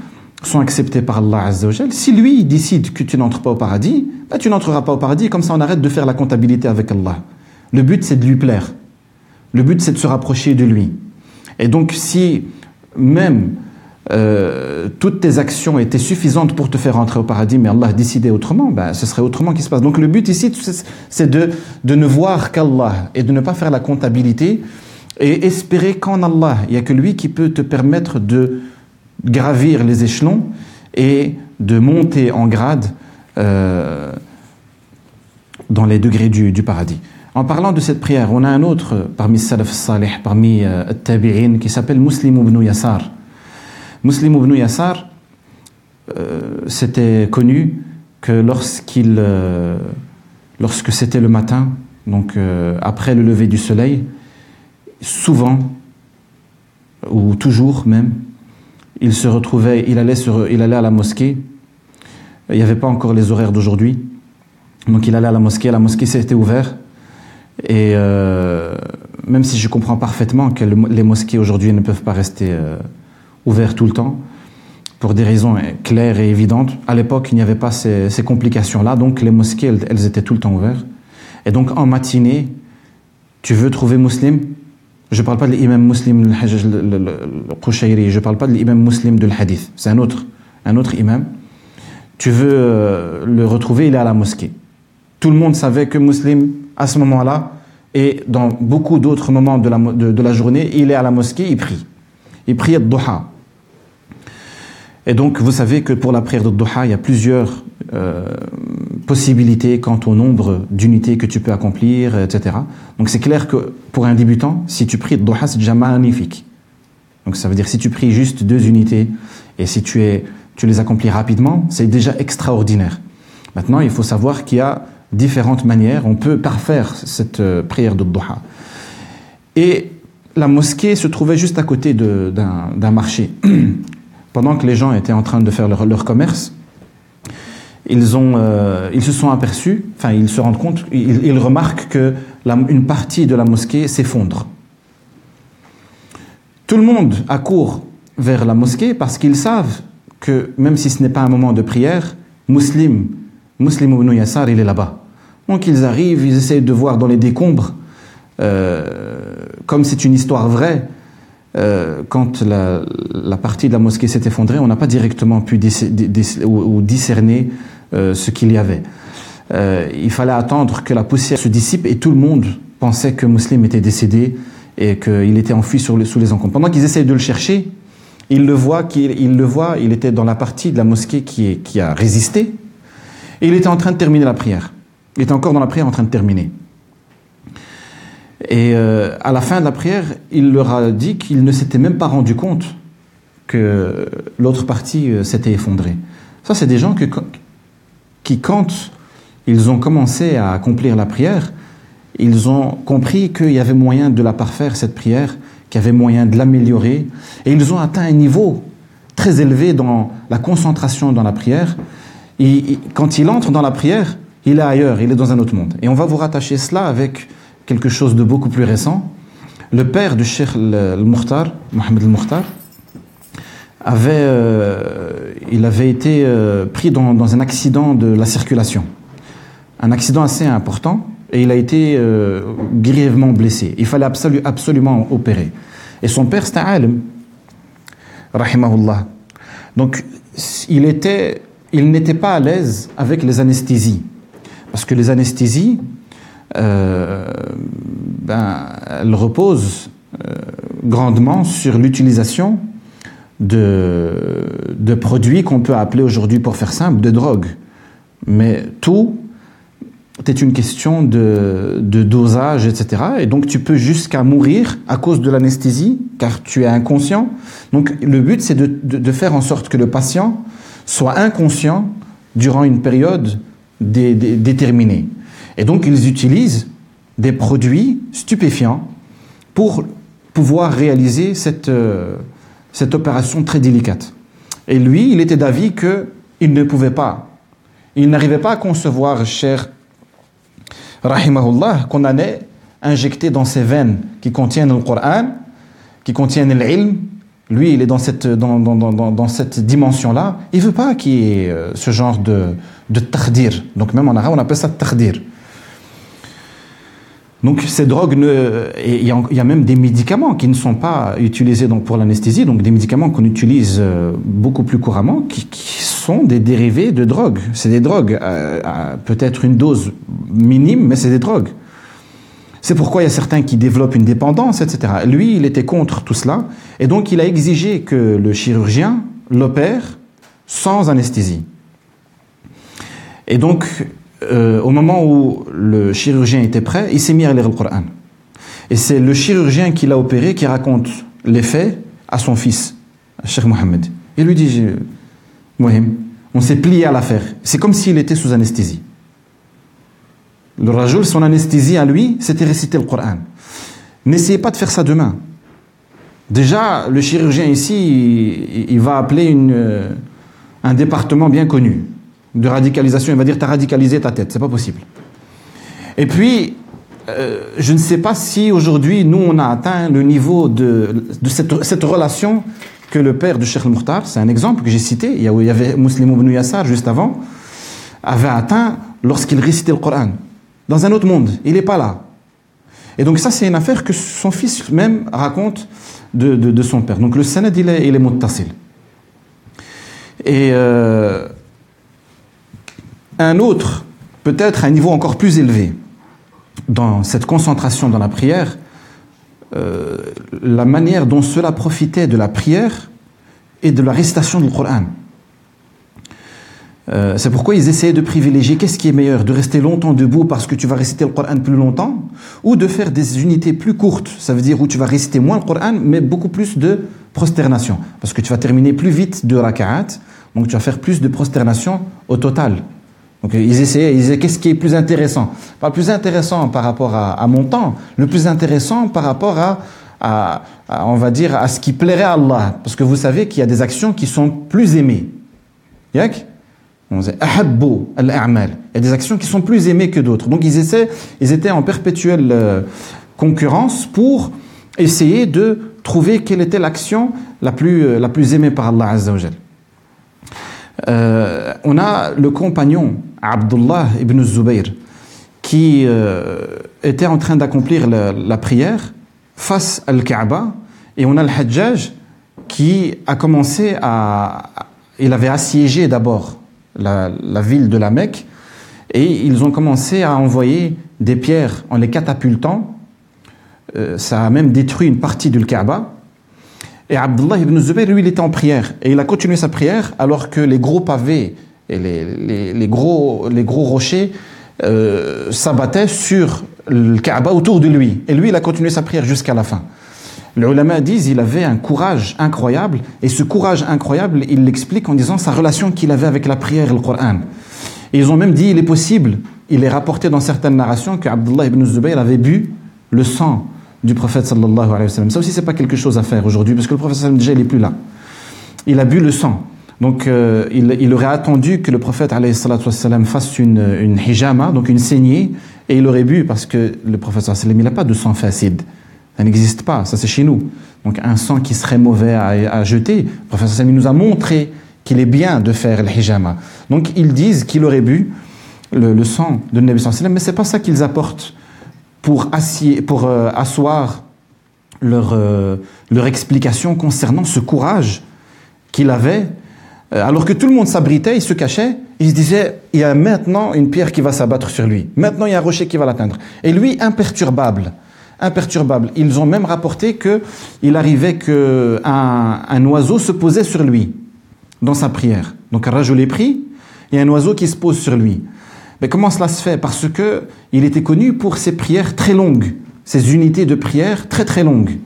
sont acceptées par Allah si lui décide que tu n'entres pas au paradis, bah, tu n'entreras pas au paradis, comme ça on arrête de faire la comptabilité avec Allah. Le but c'est de lui plaire. Le but c'est de se rapprocher de lui. Et donc si même euh, toutes tes actions étaient suffisantes pour te faire entrer au paradis, mais Allah décidait autrement, ben, ce serait autrement qui se passe. Donc le but ici, c'est de, ne voir qu'Allah et de ne pas faire la comptabilité et espérer qu'en Allah, il n'y a que lui qui peut te permettre de gravir les échelons et de monter en grade euh, dans les degrés du, paradis. En parlant de cette prière, on a un autre parmi Salaf Salih, parmi euh, Tabi'in, qui s'appelle Muslim ibn Yassar. Muslim ibn Yassar, euh, c'était connu que lorsqu'il, euh, lorsque c'était le matin, donc après le lever du soleil, souvent, ou toujours même, il se retrouvait, il allait, il allait à la mosquée. Il n'y avait pas encore les horaires d'aujourd'hui. Donc il allait à la mosquée, la mosquée s'était ouverte. Et euh, même si je comprends parfaitement que les mosquées aujourd'hui ne peuvent pas rester euh, ouvertes tout le temps, pour des raisons claires et évidentes, à l'époque il n'y avait pas ces, complications-là, donc les mosquées elles, étaient tout le temps ouvertes. Et donc en matinée, tu veux trouver musulman je ne parle pas de l'imam muslim le je ne parle pas de l'imam muslim de l'hadith, c'est un autre, un autre imam. Tu veux euh, le retrouver, il est à la mosquée. Tout le monde savait que muslim, à ce moment-là, et dans beaucoup d'autres moments de la, de, la, journée, il est à la mosquée, il prie. Il prie à Doha. Et donc, vous savez que pour la prière de Doha, il y a plusieurs euh, possibilités quant au nombre d'unités que tu peux accomplir, etc. Donc c'est clair que pour un débutant, si tu pries Doha, c'est déjà magnifique. Donc ça veut dire si tu pries juste deux unités et si tu, es, tu les accomplis rapidement, c'est déjà extraordinaire. Maintenant, il faut savoir qu'il y a différentes manières, on peut parfaire cette euh, prière de. Et la mosquée se trouvait juste à côté d'un marché. Pendant que les gens étaient en train de faire leur, commerce, ils, ont, euh, ils se sont aperçus, enfin ils se rendent compte, ils, remarquent que une partie de la mosquée s'effondre. Tout le monde accourt vers la mosquée parce qu'ils savent que même si ce n'est pas un moment de prière, Muslim, Muslim ibn Yassar, il est là-bas. Donc ils arrivent, ils essayent de voir dans les décombres, euh, comme c'est une histoire vraie, euh, quand la, la, partie de la mosquée s'est effondrée, on n'a pas directement pu ou discerner euh, ce qu'il y avait. Euh, il fallait attendre que la poussière se dissipe et tout le monde pensait que Muslim était décédé et qu'il était enfui sous les encombres. Pendant qu'ils essayent de le chercher, ils le voient, qu'il, le voit, il était dans la partie de la mosquée qui, qui a résisté et il était en train de terminer la prière. Il était encore dans la prière en train de terminer. Et euh, à la fin de la prière, il leur a dit qu'il ne s'était même pas rendu compte que l'autre partie euh, s'était effondrée. Ça, c'est des gens que, qui, quand ils ont commencé à accomplir la prière, ils ont compris qu'il y avait moyen de la parfaire, cette prière, qu'il y avait moyen de l'améliorer, et ils ont atteint un niveau très élevé dans la concentration dans la prière. Et quand il entre dans la prière, il est ailleurs, il est dans un autre monde. Et on va vous rattacher cela avec quelque chose de beaucoup plus récent. Le père du Cheikh al-Mukhtar, Mohamed al-Mukhtar, avait, euh, été euh, pris dans, un accident de la circulation. Un accident assez important et il a été euh, grièvement blessé. Il fallait absolu, absolument opérer. Et son père, c'était alim. Donc, il n'était pas à l'aise avec les anesthésies. Parce que les anesthésies, euh, ben, elles reposent euh, grandement sur l'utilisation de, de produits qu'on peut appeler aujourd'hui, pour faire simple, de drogue. Mais tout c'est une question de, dosage, etc. Et donc tu peux jusqu'à mourir à cause de l'anesthésie, car tu es inconscient. Donc le but, c'est de, faire en sorte que le patient soit inconscient durant une période déterminée. Et donc ils utilisent des produits stupéfiants pour pouvoir réaliser cette, euh, cette opération très délicate. Et lui, il était d'avis qu'il ne pouvait pas. Il n'arrivait pas à concevoir, cher rahimahullah, qu'on allait injecter dans ses veines qui contiennent le Coran, qui contiennent l'ilm. Lui, il est dans cette, dans, dans, dans, dans cette dimension-là. Il veut pas qu'il y ait euh, ce genre de, de tahdir. Donc même en arabe, on appelle ça tahdir. Donc ces drogues, il y, a même des médicaments qui ne sont pas utilisés donc pour l'anesthésie, donc des médicaments qu'on utilise euh, beaucoup plus couramment, qui, sont des dérivés de drogues. C'est des drogues, euh, peut-être une dose minime, mais c'est des drogues. C'est pourquoi il y a certains qui développent une dépendance, etc. Lui, il était contre tout cela, et donc il a exigé que le chirurgien l'opère sans anesthésie. Et donc, euh, au moment où le chirurgien était prêt, il s'est mis à lire le Coran. Et c'est le chirurgien qui l'a opéré qui raconte les faits à son fils, Cheikh Mohammed. Il lui dit Mohim, on s'est plié à l'affaire. C'est comme s'il était sous anesthésie. Le Rajoul, son anesthésie à lui, c'était réciter le Coran. N'essayez pas de faire ça demain. Déjà, le chirurgien ici, il, va appeler euh, un département bien connu de radicalisation, il va dire tu as radicalisé ta tête, c'est pas possible. Et puis, euh, je ne sais pas si aujourd'hui nous on a atteint le niveau de, cette, relation que le père de Sheikh al c'est un exemple que j'ai cité, il y avait Muslim ibn Yassar juste avant, avait atteint lorsqu'il récitait le Coran. Dans un autre monde, il n'est pas là. Et donc ça c'est une affaire que son fils même raconte de, son père. Donc le sanad il est, il est muttasil. Et euh, un autre, peut-être à un niveau encore plus élevé, dans cette concentration dans la prière, euh, la manière dont cela profitait de la prière et de la récitation du Coran. Euh, c'est pourquoi ils essayaient de privilégier qu'est-ce qui est meilleur, de rester longtemps debout parce que tu vas réciter le Coran plus longtemps, ou de faire des unités plus courtes, ça veut dire où tu vas réciter moins le Coran, mais beaucoup plus de prosternation, parce que tu vas terminer plus vite de raka'at, donc tu vas faire plus de prosternation au total. Donc ils essayaient, ils disaient qu'est-ce qui est plus intéressant? Pas le plus intéressant par rapport à, mon temps, le plus intéressant par rapport à, on va dire, à ce qui plairait à Allah. Parce que vous savez qu'il y a des actions qui sont plus aimées. Yak on dit al-a'mal. Il y a des actions qui sont plus aimées que d'autres. Donc ils essaient, ils étaient en perpétuelle euh, concurrence pour essayer de trouver quelle était l'action la plus, euh, la plus aimée par Allah euh, on a le compagnon Abdullah ibn Zubayr qui euh, était en train d'accomplir la, prière face à Kaaba et on a le Hajjaj qui a commencé à il avait assiégé d'abord la, ville de la Mecque et ils ont commencé à envoyer des pierres en les catapultant euh, ça a même détruit une partie du Kaaba et Abdullah ibn Zubayr, lui, il était en prière. Et il a continué sa prière alors que les gros pavés et les, gros, les gros rochers euh, s'abattaient sur le Kaaba autour de lui. Et lui, il a continué sa prière jusqu'à la fin. Les ulama disent il avait un courage incroyable. Et ce courage incroyable, il l'explique en disant sa relation qu'il avait avec la prière et le Coran. Et ils ont même dit il est possible, il est rapporté dans certaines narrations qu'Abdullah ibn Zubayr avait bu le sang du prophète sallallahu alayhi wa sallam. Ça aussi, c'est pas quelque chose à faire aujourd'hui, parce que le prophète sallallahu déjà, il est plus là. Il a bu le sang. Donc, euh, il, aurait attendu que le prophète alayhi fasse une, une hijama, donc une saignée, et il aurait bu, parce que le prophète sallallahu alayhi wa sallam, il n'a pas de sang facide. Ça n'existe pas, ça c'est chez nous. Donc, un sang qui serait mauvais à, jeter, le prophète sallallahu nous a montré qu'il est bien de faire le hijama. Donc, ils disent qu'il aurait bu le, sang de Nabi sallam, mais c'est pas ça qu'ils apportent pour, pour euh, asseoir leur, euh, leur explication concernant ce courage qu'il avait. Euh, alors que tout le monde s'abritait, il se cachait, il se disait, il y a maintenant une pierre qui va s'abattre sur lui. Maintenant, il y a un rocher qui va l'atteindre. Et lui, imperturbable. Imperturbable. Ils ont même rapporté que il arrivait qu'un un oiseau se posait sur lui dans sa prière. Donc, un rajou l'est pris, a un oiseau qui se pose sur lui. Mais comment cela se fait? Parce que il était connu pour ses prières très longues, ses unités de prière très très longues.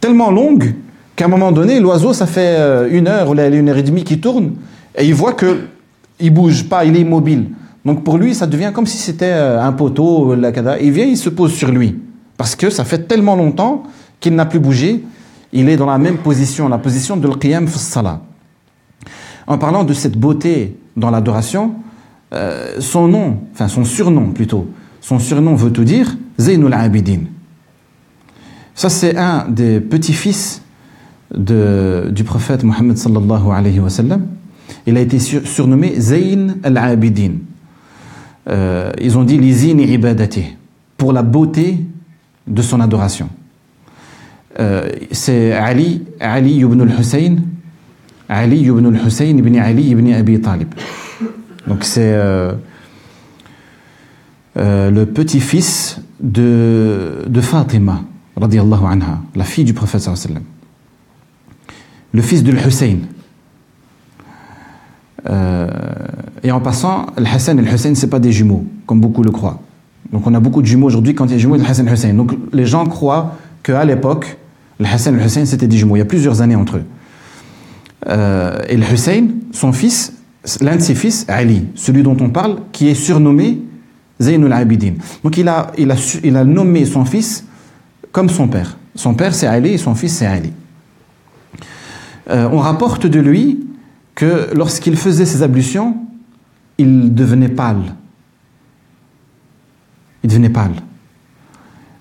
Tellement longues qu'à un moment donné, l'oiseau, ça fait euh, une heure ou une heure et demie qu'il tourne, et il voit que il bouge pas, il est immobile. Donc pour lui, ça devient comme si c'était euh, un poteau, il vient, il se pose sur lui. Parce que ça fait tellement longtemps qu'il n'a plus bougé, il est dans la même position, la position de l'qiyam salah. En parlant de cette beauté dans l'adoration, euh, son nom, enfin son surnom plutôt, son surnom veut tout dire, Zainul Abidin. Ça c'est un des petits-fils de, du prophète Mohammed sallallahu alayhi wa sallam. Il a été surnommé Zayn al-Abidin. Euh, ils ont dit l'izini ibadati, pour la beauté de son adoration. Euh, c'est Ali, Ali ibn al-Hussein, Ali ibn al-Hussein ibn Ali ibn Abi Talib. Donc c'est euh, le petit-fils de, Fatima, radiallahu anha, la fille du prophète sallallahu Le fils de Hussein. et en passant, le et le Hussein, ce pas des jumeaux, comme beaucoup le croient. Donc on a beaucoup de jumeaux aujourd'hui, quand il y a jumeaux, le Hassan Hussein. Donc les gens croient qu'à l'époque, le Hassan et Hussein, c'était des jumeaux. Il y a plusieurs années entre eux. Euh, et Hussein, son fils, l'un de ses fils, Ali, celui dont on parle, qui est surnommé Zaynul Abidin. Donc il a nommé son fils comme son père. Son père c'est Ali et son fils c'est Ali. Euh, on rapporte de lui que lorsqu'il faisait ses ablutions, il devenait pâle. Il devenait pâle.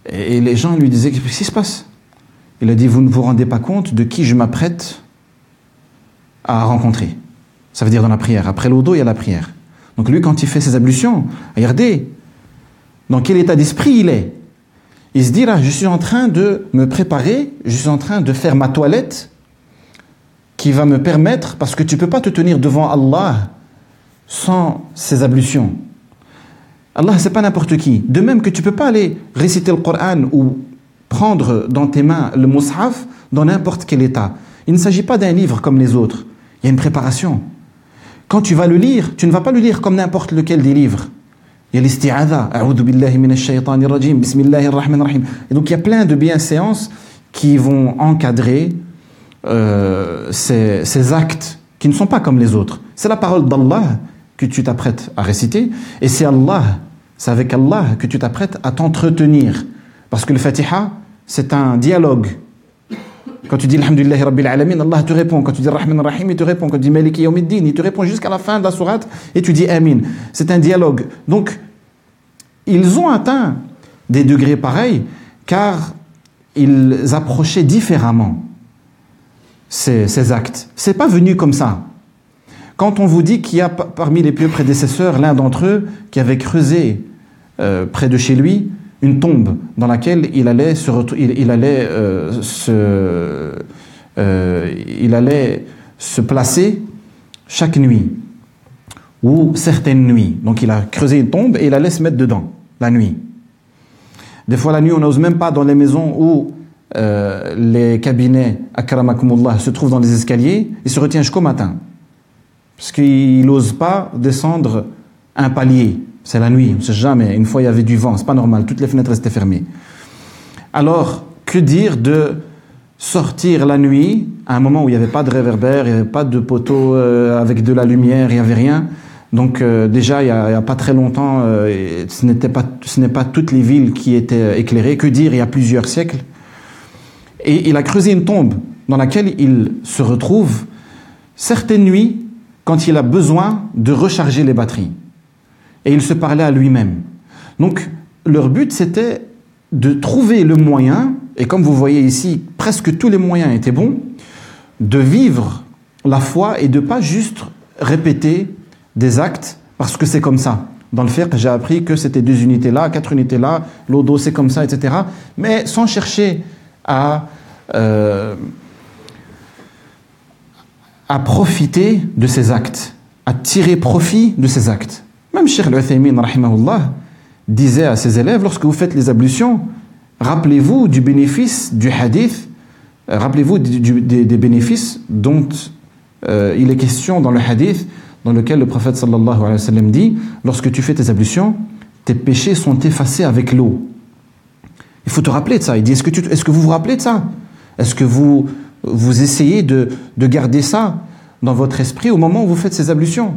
Et les gens lui disaient Qu'est-ce qui se passe? Il a dit Vous ne vous rendez pas compte de qui je m'apprête à rencontrer. Ça veut dire dans la prière. Après l'eau d'eau, il y a la prière. Donc lui, quand il fait ses ablutions, regardez dans quel état d'esprit il est. Il se dit là, je suis en train de me préparer, je suis en train de faire ma toilette qui va me permettre, parce que tu ne peux pas te tenir devant Allah sans ces ablutions. Allah, c'est pas n'importe qui. De même que tu peux pas aller réciter le Coran ou prendre dans tes mains le mushaf dans n'importe quel état. Il ne s'agit pas d'un livre comme les autres. Il y a une préparation. Quand tu vas le lire, tu ne vas pas le lire comme n'importe lequel des livres. Il y a l'isti'adha. Et donc il y a plein de bienséances qui vont encadrer euh, ces, ces actes qui ne sont pas comme les autres. C'est la parole d'Allah que tu t'apprêtes à réciter, et c'est Allah, c'est avec Allah que tu t'apprêtes à t'entretenir. Parce que le Fatiha, c'est un dialogue. Quand tu dis Alhamdulillah Rabbil Alamin, Allah te répond. Quand tu dis Rahman Rahim, il te répond. Quand tu dis Maliki Yawmiddin, il te répond jusqu'à la fin de la sourate et tu dis Amin. C'est un dialogue. Donc, ils ont atteint des degrés pareils car ils approchaient différemment ces, ces actes. C'est pas venu comme ça. Quand on vous dit qu'il y a parmi les pieux prédécesseurs l'un d'entre eux qui avait creusé euh, près de chez lui une tombe dans laquelle il allait se, il, allait, euh, se, euh, il allait se placer chaque nuit ou certaines nuits. Donc il a creusé une tombe et il allait se mettre dedans la nuit. Des fois la nuit on n'ose même pas dans les maisons où les cabinets akramakumullah se trouvent dans les escaliers, il se retient jusqu'au matin parce qu'il n'ose pas descendre un palier. C'est la nuit, on ne sait jamais. Une fois, il y avait du vent, c'est pas normal, toutes les fenêtres restaient fermées. Alors, que dire de sortir la nuit, à un moment où il n'y avait pas de réverbère, il n'y avait pas de poteau euh, avec de la lumière, il n'y avait rien. Donc euh, déjà, il n'y a, pas très longtemps, euh, ce n'est pas, toutes les villes qui étaient éclairées. Que dire, il y a plusieurs siècles. Et il a creusé une tombe dans laquelle il se retrouve certaines nuits quand il a besoin de recharger les batteries. Et il se parlait à lui-même. Donc, leur but, c'était de trouver le moyen, et comme vous voyez ici, presque tous les moyens étaient bons, de vivre la foi et de pas juste répéter des actes parce que c'est comme ça. Dans le fiqh, j'ai appris que c'était deux unités là, quatre unités là, l'odo c'est comme ça, etc. Mais sans chercher à euh, à profiter de ses actes, à tirer profit de ses actes. Même Sheikh Al-Uthaymin, disait à ses élèves, lorsque vous faites les ablutions, rappelez-vous du bénéfice du hadith, euh, rappelez-vous des, bénéfices dont euh, il est question dans le hadith, dans lequel le prophète sallallahu alayhi wa sallam dit lorsque tu fais tes ablutions, tes péchés sont effacés avec l'eau. Il faut te rappeler de ça. Il dit est-ce que, tu, est-ce que vous vous rappelez de ça? Est-ce que vous, vous essayez de, de garder ça dans votre esprit au moment où vous faites ces ablutions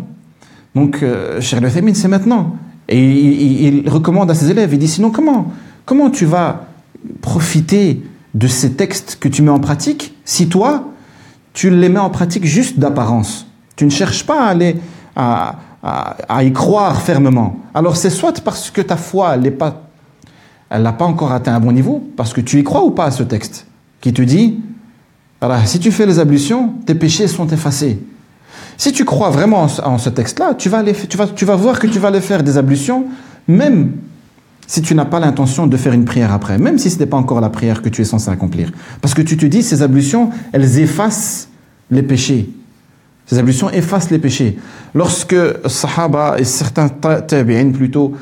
Donc, euh, cher le c'est maintenant. Et il, recommande à ses élèves, il dit sinon comment Comment tu vas profiter de ces textes que tu mets en pratique si toi, tu les mets en pratique juste d'apparence? Tu ne cherches pas à, aller, à, à, y croire fermement. Alors c'est soit parce que ta foi elle pas, elle n'a pas encore atteint un bon niveau, parce que tu y crois ou pas à ce texte, qui te dit, alors, si tu fais les ablutions, tes péchés sont effacés. Si tu crois vraiment en ce texte-là, tu vas, tu, vas, tu vas voir que tu vas aller faire des ablutions, même si tu n'as pas l'intention de faire une prière après, même si ce n'est pas encore la prière que tu es censé accomplir. Parce que tu te dis, ces ablutions, elles effacent les péchés. Ces ablutions effacent les péchés. Lorsque Sahaba et certains tabi'in plutôt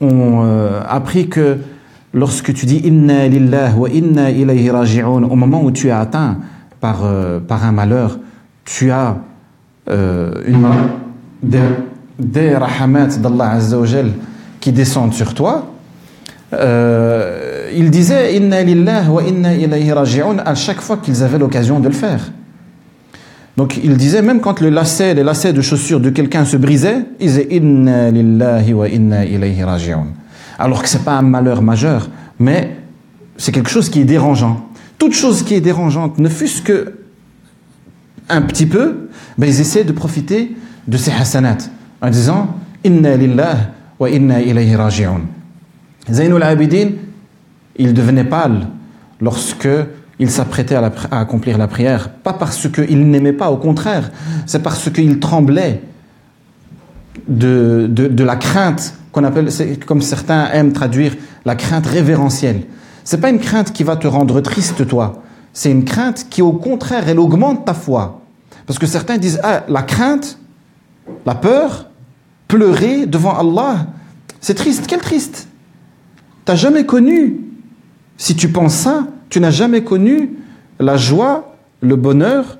ont euh, appris que lorsque tu dis Inna lillah wa inna ilayhi raji'un, au moment où tu es atteint par, euh, par un malheur, tu as euh, une, des, des rahamat d'Allah qui descendent sur toi. Euh, il disait Inna lillah wa inna ilayhi raji'un à chaque fois qu'ils avaient l'occasion de le faire. Donc il disait même quand le lacet, les lacets de chaussures de quelqu'un se brisaient, il disait Inna lillahi wa inna ilayhi raji'un. Alors que c'est pas un malheur majeur, mais c'est quelque chose qui est dérangeant. Toute chose qui est dérangeante, ne fût-ce que un petit peu, ben ils essaient de profiter de ces hasanat en disant Inna lillahi wa inna ilayhi raji'un. Zainul Abidin, il devenait pâle lorsque il s'apprêtait à, accomplir la prière, pas parce qu'il n'aimait pas, au contraire, c'est parce qu'il tremblait de, de, la crainte appelle, comme certains aiment traduire, la crainte révérentielle. C'est pas une crainte qui va te rendre triste, toi. C'est une crainte qui, au contraire, elle augmente ta foi. Parce que certains disent, ah, la crainte, la peur, pleurer devant Allah, c'est triste. Quel triste? T'as jamais connu, si tu penses ça, tu n'as jamais connu la joie, le bonheur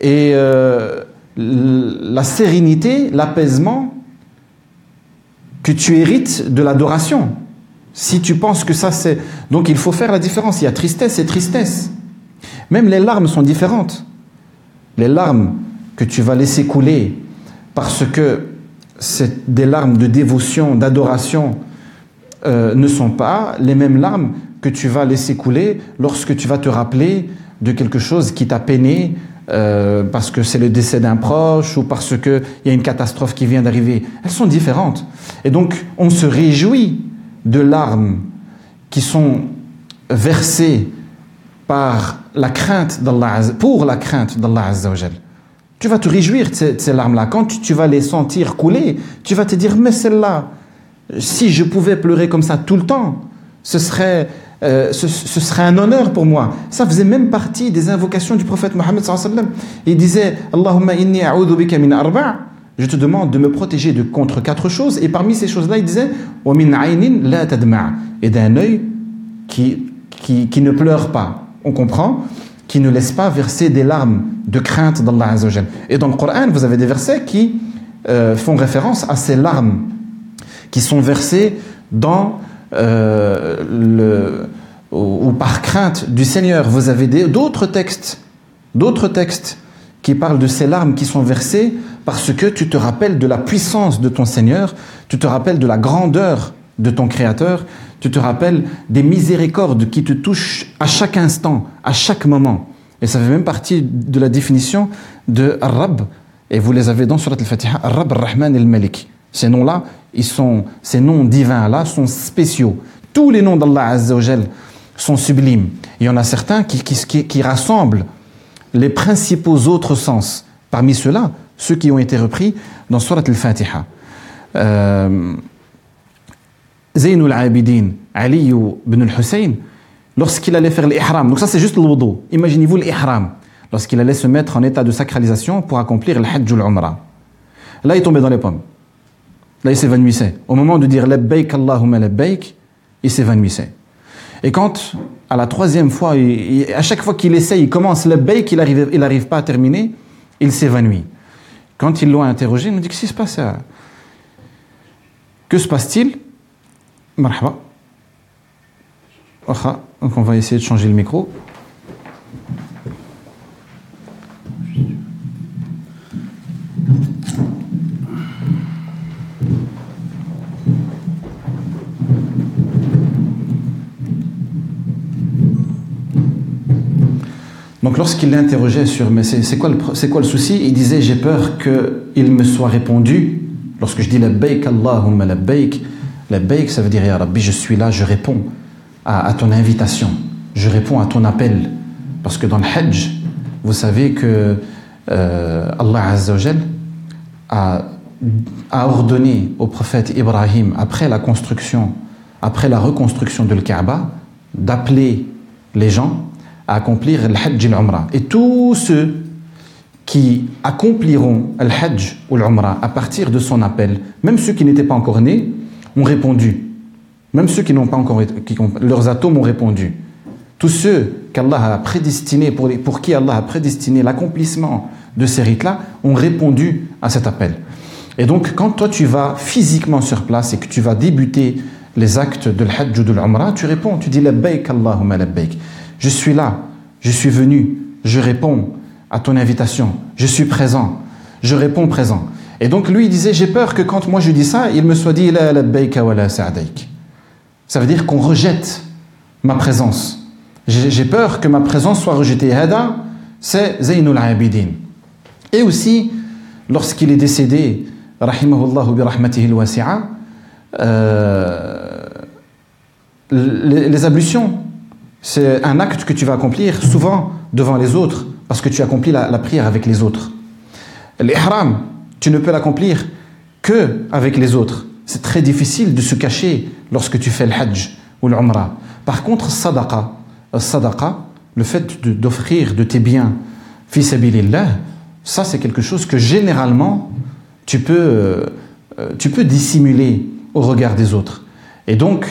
et euh, la sérénité, l'apaisement que tu hérites de l'adoration. Si tu penses que ça c'est... Donc il faut faire la différence. Il y a tristesse et tristesse. Même les larmes sont différentes. Les larmes que tu vas laisser couler parce que c'est des larmes de dévotion, d'adoration, euh, ne sont pas les mêmes larmes que tu vas laisser couler lorsque tu vas te rappeler de quelque chose qui t'a peiné euh, parce que c'est le décès d'un proche ou parce qu'il y a une catastrophe qui vient d'arriver. Elles sont différentes. Et donc, on se réjouit de larmes qui sont versées par la crainte d'Allah, pour la crainte d'Allah Azzawajal. Tu vas te réjouir de ces, larmes-là. Quand tu, vas les sentir couler, tu vas te dire, mais celle-là, si je pouvais pleurer comme ça tout le temps, ce serait, euh, ce, serait un honneur pour moi. Ça faisait même partie des invocations du prophète Mohammed Il disait Allahumma inni bika min arba' Je te demande de me protéger de contre quatre choses. Et parmi ces choses-là, il disait wa min la tadma' Et d'un œil qui, qui, qui ne pleure pas. On comprend? Qui ne laisse pas verser des larmes de crainte d'Allah Azzawajal. Et dans le Coran, vous avez des versets qui euh, font référence à ces larmes qui sont versées dans euh, ou, par crainte du Seigneur. Vous avez d'autres textes, d'autres textes qui parlent de ces larmes qui sont versées parce que tu te rappelles de la puissance de ton Seigneur, tu te rappelles de la grandeur de ton Créateur, tu te rappelles des miséricordes qui te touchent à chaque instant, à chaque moment. Et ça fait même partie de la définition de Rab, et vous les avez dans Surat al-Fatiha, Rab Rahman el-Malik. Ces noms-là, ils sont, ces noms divins-là sont spéciaux. Tous les noms d'Allah Azzawajal sont sublimes. Il y en a certains qui, rassemblent les principaux autres sens. Parmi ceux-là, ceux qui ont été repris dans Surat al-Fatiha. Euh, Zaynul Abidin, Ali ibn al-Hussein, lorsqu'il allait faire l'ihram, donc ça c'est juste le wudu, imaginez-vous l'ihram, lorsqu'il allait se mettre en état de sacralisation pour accomplir le hajj. Là, il tombait dans les pommes. Là, il s'évanouissait. Au moment de dire labbaik Allahumma labbaik, il s'évanouissait. Et quand, à la troisième fois, à chaque fois qu'il essaye, il commence labbaik, il n'arrive il arrive pas à terminer, il s'évanouit. quand ils l'ont interrogé, il nous dit Qu'est-ce qui se passe Que se passe-t-il? Marhaba. Donc on va essayer de changer le micro. Donc lorsqu'il l'interrogeait sur mais c'est quoi, le, quoi le souci, il disait j'ai peur qu'il me soit répondu. Lorsque je dis la baik Allahumma la baik, la baik ça veut dire Ya Rabbi je suis là, je réponds à, ton invitation, je réponds à ton appel. Parce que dans le Hajj, vous savez que euh, Allah a, a ordonné au prophète Ibrahim, après la construction, après la reconstruction de Kaaba, d'appeler les gens à accomplir le Hajj et l'Umrah. Et tous ceux qui accompliront le Hajj ou l'Umrah à partir de son appel, même ceux qui n'étaient pas encore nés, ont répondu. Même ceux qui n'ont pas encore leurs atomes ont répondu. Tous ceux qu'Allah a prédestinés, pour, pour qui Allah a prédestiné l'accomplissement de ces rites-là, ont répondu à cet appel. Et donc, quand toi tu vas physiquement sur place et que tu vas débuter les actes de l'Hajj ou de l'Umrah, tu réponds, tu dis Labbaik Allahumma Labbaik. Je suis là, je suis venu, je réponds à ton invitation, je suis présent, je réponds présent. Et donc lui disait j'ai peur que quand moi je dis ça, il me soit dit la Ça veut dire qu'on rejette ma présence. J'ai peur que ma présence soit rejetée. C'est Zainul Abidin. Et aussi, lorsqu'il est décédé, rahimahullah bi rahmatihi euh, les ablutions c'est un acte que tu vas accomplir souvent devant les autres, parce que tu accomplis la, prière avec les autres. L'ihram, tu ne peux l'accomplir que avec les autres. C'est très difficile de se cacher lorsque tu fais le hajj ou l'umrah. Par contre, sadaqa, sadaqa, le fait d'offrir de, tes biens, fi sabilillah, ça c'est quelque chose que généralement tu peux, euh, tu peux dissimuler au regard des autres. Et donc,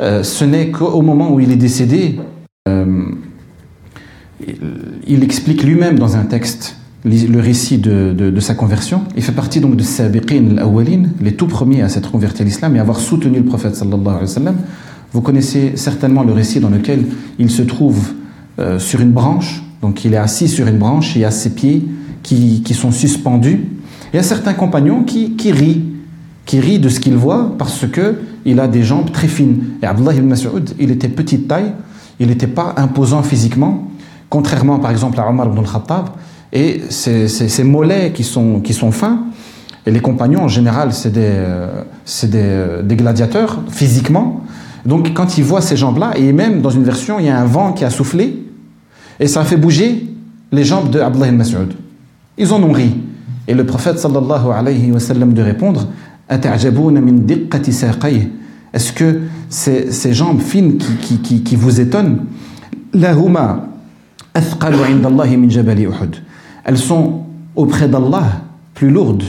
euh, ce n'est qu'au moment où il est décédé, euh, il explique lui-même dans un texte le récit de, sa conversion. Il fait partie donc de Sabiqin al-Awwalin, les tout premiers à s'être convertis à l'islam et avoir soutenu le prophète sallallahu alayhi. Vous connaissez certainement le récit dans lequel il se trouve euh, sur une branche, donc il est assis sur une branche et il a ses pieds qui, sont suspendus. Il y a certains compagnons qui, qui rient, qui rient de ce qu'ils voient parce que il a des jambes très fines. Et Abdullah ibn Mas'ud, il était petite taille, il n'était pas imposant physiquement, contrairement par exemple à Omar ibn al-Khattab, et ces mollets qui sont, qui sont fins, et les compagnons en général c'est des, des, des, gladiateurs physiquement, donc quand ils voient ces jambes-là, et même dans une version il y a un vent qui a soufflé, et ça a fait bouger les jambes de Abdullah ibn Mas'ud. Ils en ont ri. Et le prophète sallallahu alayhi wa sallam de répondre est-ce que ces, jambes fines qui, qui, qui, vous étonnent Elles sont auprès d'Allah plus lourdes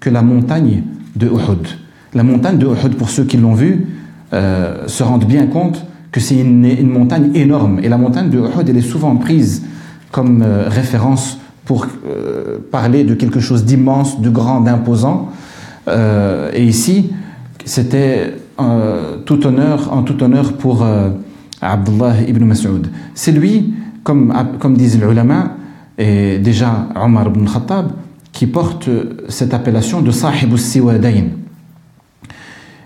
que la montagne de Uhud. La montagne de Uhud, pour ceux qui l'ont vu, euh, se rendent bien compte que c'est une, une, montagne énorme. Et la montagne de Uhud, elle est souvent prise comme euh, référence pour euh, parler de quelque chose d'immense, de grand, d'imposant. Euh, et ici, c'était euh, tout honneur, en tout honneur pour euh, Abdullah ibn Mas'ud. C'est lui, comme, comme disent les ulama, et déjà Omar ibn Khattab, qui porte cette appellation de Sahib al-Siwadayn.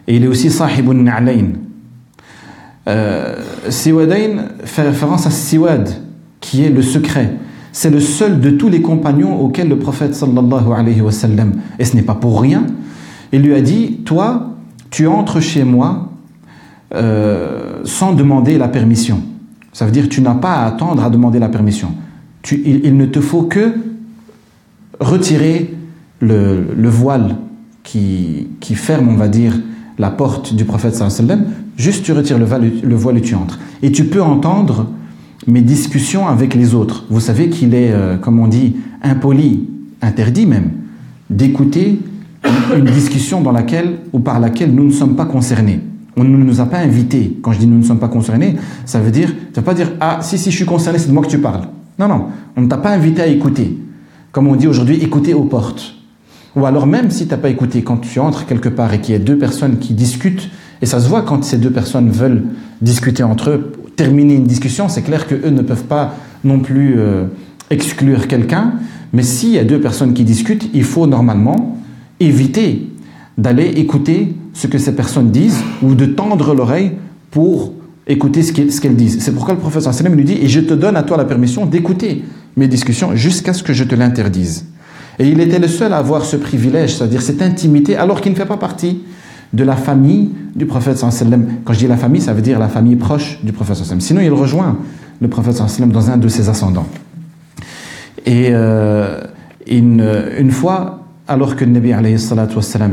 Et il est aussi Sahib al-Na'layn. Euh, Siwadayn fait référence à Siwad, qui est le secret. C'est le seul de tous les compagnons auxquels le prophète sallallahu alayhi wa sallam, et ce n'est pas pour rien, il lui a dit, toi, tu entres chez moi euh, sans demander la permission. Ça veut dire tu n'as pas à attendre à demander la permission. Il, ne te faut que retirer le, voile qui, ferme, on va dire, la porte du prophète sallam. Juste tu retires le voile, le voile et tu entres. Et tu peux entendre mes discussions avec les autres. Vous savez qu'il est, euh, comme on dit, impoli, interdit même, d'écouter une discussion dans laquelle ou par laquelle nous ne sommes pas concernés. On ne nous a pas invités. Quand je dis nous ne sommes pas concernés, ça veut dire, ça veut pas dire ah si si je suis concerné, c'est de moi que tu parles. Non non, on ne t'a pas invité à écouter. Comme on dit aujourd'hui, écouter aux portes. Ou alors même si tu n'as pas écouté, quand tu entres quelque part et qu'il y a deux personnes qui discutent, et ça se voit quand ces deux personnes veulent discuter entre eux, terminer une discussion, c'est clair qu'eux ne peuvent pas non plus euh, exclure quelqu'un, mais s'il y a deux personnes qui discutent, il faut normalement éviter d'aller écouter ce que ces personnes disent ou de tendre l'oreille pour écouter ce qu'elles disent. C'est pourquoi le professeur sallam lui dit Et je te donne à toi la permission d'écouter mes discussions jusqu'à ce que je te l'interdise. Et il était le seul à avoir ce privilège, c'est-à-dire cette intimité, alors qu'il ne fait pas partie de la famille du prophète sallam. Quand je dis la famille, ça veut dire la famille proche du prophète sallam. Sinon, il rejoint le prophète sallam dans un de ses ascendants. Et euh, une, fois, alors que le Nabi alayhi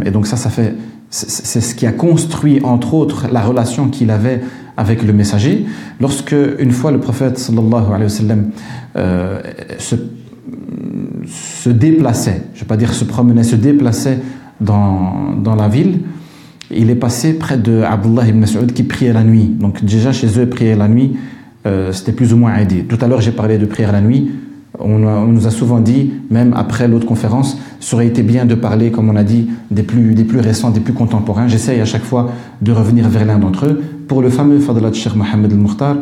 et donc ça, ça fait, c'est ce qui a construit entre autres la relation qu'il avait avec le messager, lorsque une fois le prophète sallallahu alayhi wa sallam euh, se, se déplaçait, je ne vais pas dire se promenait, se déplaçait dans, dans la ville, il est passé près de Abdullah ibn Mas'ud qui priait la nuit. Donc déjà chez eux, prier la nuit, euh, c'était plus ou moins aidé. Tout à l'heure, j'ai parlé de prière la nuit. On, nous a souvent dit, même après l'autre conférence, ça aurait été bien de parler, comme on a dit, des plus, récents, des plus contemporains. J'essaye à chaque fois de revenir vers l'un d'entre eux. Pour le fameux Fadlat Sheikh Mohammed al-Mukhtar,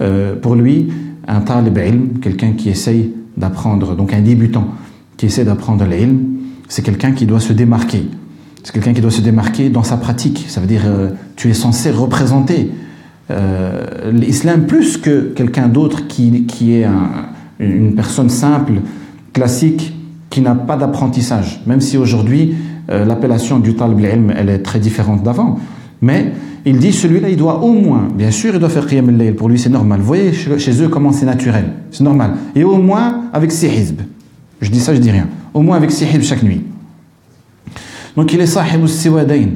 euh, pour lui, un talib ilm, quelqu'un qui essaye d'apprendre, donc un débutant qui essaie d'apprendre l'ilm, c'est quelqu'un qui doit se démarquer. C'est quelqu'un qui doit se démarquer dans sa pratique. Ça veut dire, euh, tu es censé représenter euh, l'islam plus que quelqu'un d'autre qui, qui est un, une personne simple, classique, qui n'a pas d'apprentissage. Même si aujourd'hui, euh, l'appellation du talib ilm, elle est très différente d'avant. Mais il dit, celui-là, il doit au moins, bien sûr, il doit faire qiyam al pour lui c'est normal. Vous voyez chez eux comment c'est naturel, c'est normal. Et au moins avec ses hizb. Je dis ça, je dis rien. Au moins avec ses hizb chaque nuit. Donc il est sahib al-siwadain.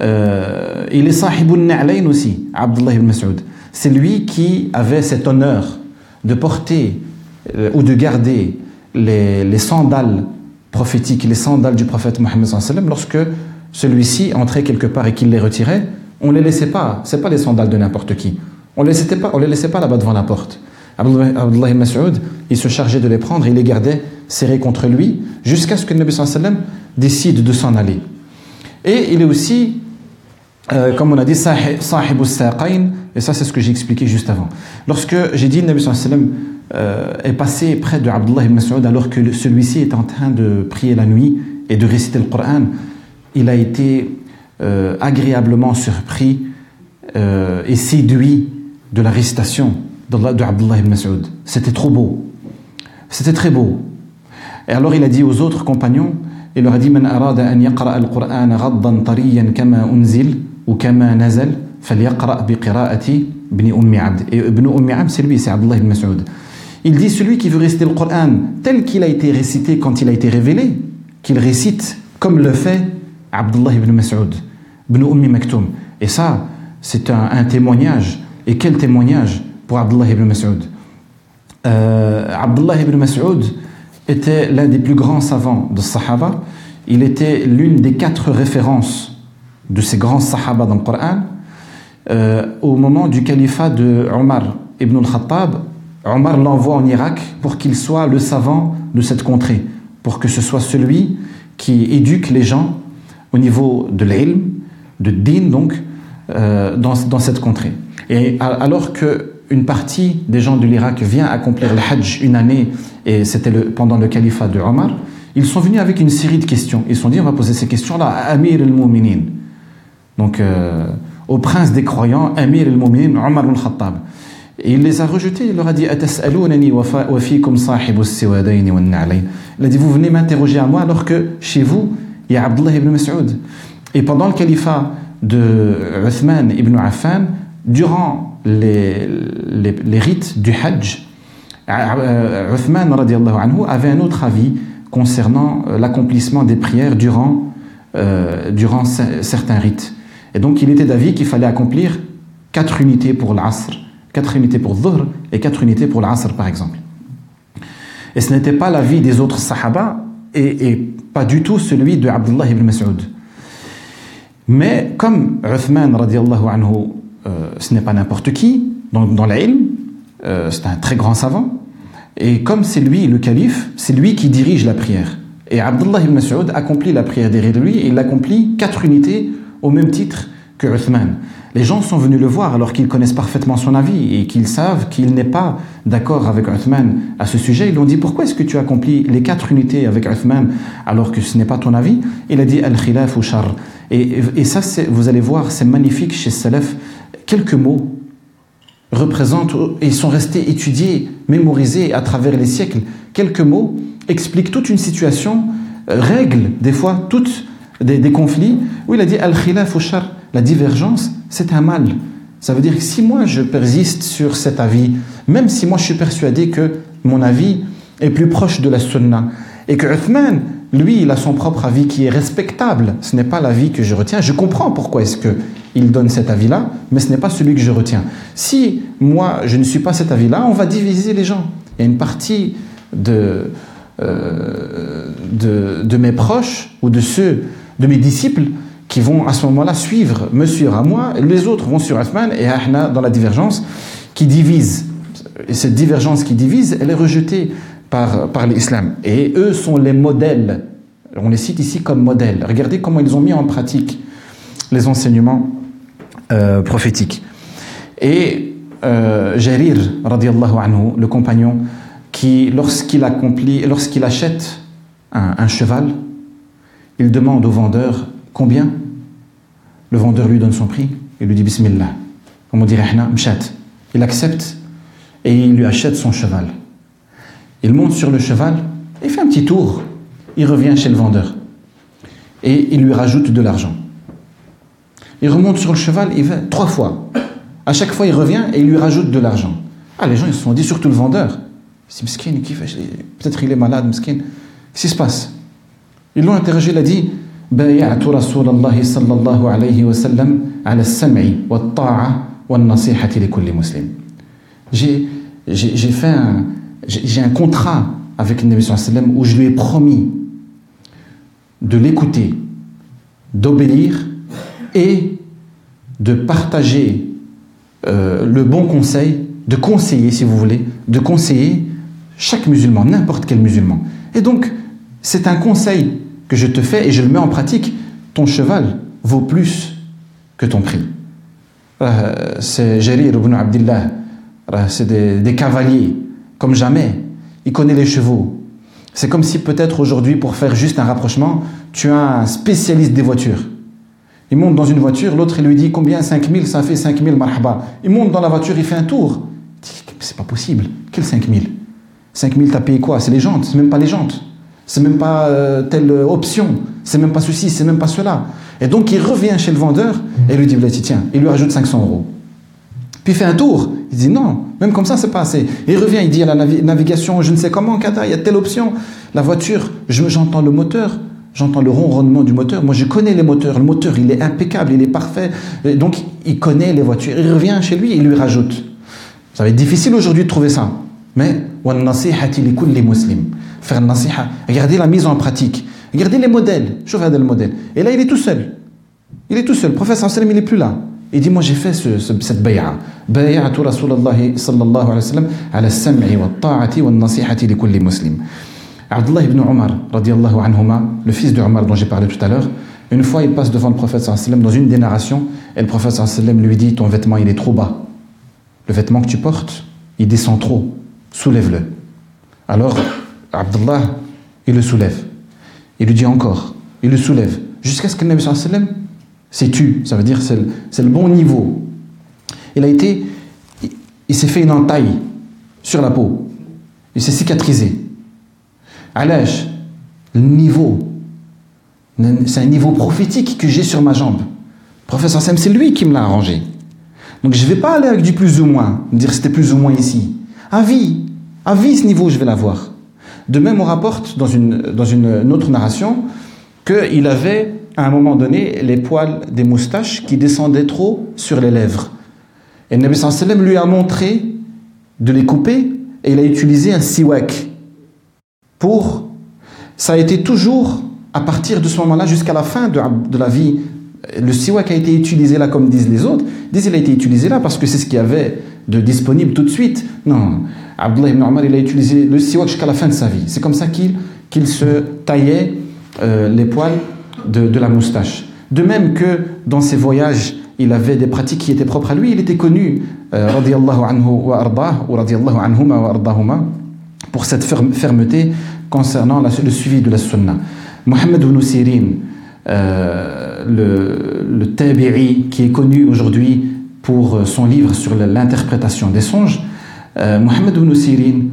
Euh, il est sahib al-na'lain aussi, Abdullah ibn Mas'ud. C'est lui qui avait cet honneur de porter euh, ou de garder les, les, sandales prophétiques, les sandales du prophète Mohammed lorsque celui-ci entrait quelque part et qu'il les retirait, on ne les laissait pas. C'est pas les sandales de n'importe qui. On ne les, les laissait pas là-bas devant la porte. Abdullah ibn Mas'ud, il se chargeait de les prendre, il les gardait serrés contre lui, jusqu'à ce que le Nabi sallam décide de s'en aller. Et il est aussi, euh, comme on a dit, sahib et ça c'est ce que j'ai expliqué juste avant. Lorsque j'ai dit le Nabi sallam euh, est passé près de Abdullah ibn Mas'ud alors que celui-ci est en train de prier la nuit et de réciter le Coran, il a été euh, agréablement surpris et séduit de la récitation de Abdullah ibn Mas'ud. C'était trop beau. C'était très beau. Et alors il a dit aux autres compagnons, il leur a dit Man arada an yaqra al-Qur'an ghaddan tariyan kama unzil ou kama nazal, falyaqra bi qira'ati. Et ibn Ummi c'est lui, c'est Abdullah ibn Mas'ud. Il dit celui qui veut réciter le Coran tel qu'il a été récité quand il a été révélé, qu'il récite comme le fait Abdullah ibn Mas'ud, ibn Ummi Maktoum. Et ça, c'est un, témoignage. Et quel témoignage pour Abdullah ibn Mas'ud? Euh, Abdullah ibn Mas'ud était l'un des plus grands savants de Sahaba. Il était l'une des quatre références de ces grands Sahaba dans le Coran. Euh, au moment du califat de Omar ibn al-Khattab, Omar l'envoie en Irak pour qu'il soit le savant de cette contrée, pour que ce soit celui qui éduque les gens au niveau de l'ilm, de din donc, euh, dans, dans cette contrée. Et alors que une partie des gens de l'Irak vient accomplir le Hajj une année, et c'était pendant le califat de Omar, ils sont venus avec une série de questions. Ils se sont dit, on va poser ces questions-là à Amir al-Mu'minin. Donc, euh, au prince des croyants, Amir al-Mu'minin, Omar al-Khattab. Il les a rejetés, il leur a dit, Il a dit, vous venez m'interroger à moi alors que chez vous, il y a Abdullah ibn Mas'ud. Et pendant le califat de Uthman ibn Affan, durant les, rites du Hajj, euh, Uthman anhu, avait un autre avis concernant euh, l'accomplissement des prières durant, euh, durant certains rites. Et donc il était d'avis qu'il fallait accomplir quatre unités pour l'Asr, quatre unités pour Dhuhr et quatre unités pour l'Asr par exemple. Et ce n'était pas l'avis des autres Sahaba et, pas du tout celui de Abdullah ibn Mas'ud. Mais comme Uthman anhu euh, ce n'est pas n'importe qui, dans, dans l'ilm, euh, c'est un très grand savant. Et comme c'est lui le calife, c'est lui qui dirige la prière. Et Abdullah ibn Mas'ud accomplit la prière derrière lui et il accomplit quatre unités au même titre que Uthman. Les gens sont venus le voir alors qu'ils connaissent parfaitement son avis et qu'ils savent qu'il n'est pas d'accord avec Uthman à ce sujet. Ils lui ont dit pourquoi est-ce que tu accomplis les quatre unités avec Uthman alors que ce n'est pas ton avis? Il a dit al-khilaf ou. Et, ça, vous allez voir, c'est magnifique chez Salaf. Quelques mots représentent et sont restés étudiés, mémorisés à travers les siècles. Quelques mots expliquent toute une situation, euh, règlent des fois toutes des, conflits, où il a dit al-khilaf ou la divergence c'est un mal. Ça veut dire que si moi je persiste sur cet avis, même si moi je suis persuadé que mon avis est plus proche de la sunna, et que Uthman, lui, il a son propre avis qui est respectable, ce n'est pas l'avis que je retiens, je comprends pourquoi est-ce qu'il donne cet avis-là, mais ce n'est pas celui que je retiens. Si moi je ne suis pas cet avis-là, on va diviser les gens. Il y a une partie de, euh, de mes proches ou de ceux, de mes disciples, qui vont à ce moment-là suivre Monsieur à moi, les autres vont sur Uthman et Ahna dans la divergence qui divise. Et cette divergence qui divise, elle est rejetée par, par l'islam. Et eux sont les modèles. On les cite ici comme modèles. Regardez comment ils ont mis en pratique les enseignements euh, prophétiques. Et euh, Jarir, anhu, le compagnon, qui, lorsqu'il accomplit, lorsqu'il achète un cheval, il demande au vendeur Combien Le vendeur lui donne son prix et lui dit Bismillah. Comme on dirait. Il accepte et il lui achète son cheval. Il monte sur le cheval et fait un petit tour. Il revient chez le vendeur et il lui rajoute de l'argent. Il remonte sur le cheval, il va trois fois. À chaque fois, il revient et il lui rajoute de l'argent. Ah, les gens, ils se sont dit, surtout le vendeur. C'est peut-être il est malade, miskin. Qu'est-ce qui se passe? Ils l'ont interrogé, il a dit بايعت رسول الله صلى الله عليه وسلم على السمع والطاعة والنصيحة لكل مسلم j'ai j'ai fait un j'ai un contrat avec le Nabi sallam où je lui ai promis de l'écouter d'obéir et de partager euh, le bon conseil de conseiller si vous voulez de conseiller chaque musulman n'importe quel musulman et donc c'est un conseil que je te fais et je le mets en pratique, ton cheval vaut plus que ton prix. Euh, c'est Jarir ibn Abdullah, euh, c'est des, cavaliers, comme jamais. Il connaît les chevaux. C'est comme si peut-être aujourd'hui, pour faire juste un rapprochement, tu as un spécialiste des voitures. Il monte dans une voiture, l'autre il lui dit combien? 5000, ça fait 5000 marhaba. Il monte dans la voiture, il fait un tour. C'est pas possible. Quel 5000 5000, t'as payé quoi? C'est les jantes, c'est même pas les jantes c'est même pas euh, telle option, c'est même pas ceci, c'est même pas cela. Et donc il revient chez le vendeur et lui dit tiens, il lui rajoute 500 euros. Puis il fait un tour, il dit non, même comme ça c'est pas assez. il revient, il dit à la navigation, je ne sais comment, il y a telle option. La voiture, j'entends le moteur, j'entends le ronronnement du moteur. Moi je connais les moteurs, le moteur il est impeccable, il est parfait. donc il connaît les voitures. Il revient chez lui il lui rajoute. Ça va être difficile aujourd'hui de trouver ça. Mais, faire nasiha. Regardez la mise en pratique. Regardez les modèles. Je regarde le modèle. Et là, il est tout seul. Il est tout seul. Le prophète sallam, il n'est plus là. Il dit, moi j'ai fait ce, ce, cette bay'a. Bay'atu Rasulallah sallallahu alayhi wa sallam ala sam'i wa ta'ati wa nasihati li kulli muslim. Abdullah ibn Omar, radiallahu anhuma, le fils de Omar dont j'ai parlé tout à l'heure, une fois il passe devant le prophète sallam dans une des narrations et le prophète sallam lui dit, ton vêtement il est trop bas. Le vêtement que tu portes, il descend trop. Soulève-le. Alors, Abdullah, il le soulève. Il lui dit encore, il le soulève. Jusqu'à ce que le Nabi sallam s'est tu. Ça veut dire c'est c'est le bon niveau. Il a été, il, s'est fait une entaille sur la peau. Il s'est cicatrisé. L'âge, le niveau, c'est un niveau prophétique que j'ai sur ma jambe. Professeur Sam, c'est lui qui me l'a arrangé. Donc je ne vais pas aller avec du plus ou moins, me dire c'était plus ou moins ici. À vie, à vie ce niveau, je vais l'avoir. De même, on rapporte dans une, autre narration qu'il avait, à un moment donné, les poils des moustaches qui descendaient trop sur les lèvres. Et le Nabi lui a montré de les couper et il a utilisé un siwak pour. Ça a été toujours à partir de ce moment-là jusqu'à la fin de, de la vie le siwak a été utilisé là comme disent les autres, disent il a été utilisé là parce que c'est ce qu'il y avait de disponible tout de suite. Non, Abdullah ibn Omar, il a utilisé le siwak jusqu'à la fin de sa vie. C'est comme ça qu'il qu'il se taillait euh, les poils de, la moustache. De même que dans ses voyages, il avait des pratiques qui étaient propres à lui, il était connu, euh, anhu wa pour cette fermeté concernant le suivi de la sunna. Mohammed ibn Sirin, euh, le, le tabi'i qui est connu aujourd'hui pour son livre sur l'interprétation des songes, euh, Mohammed ibn Sirin,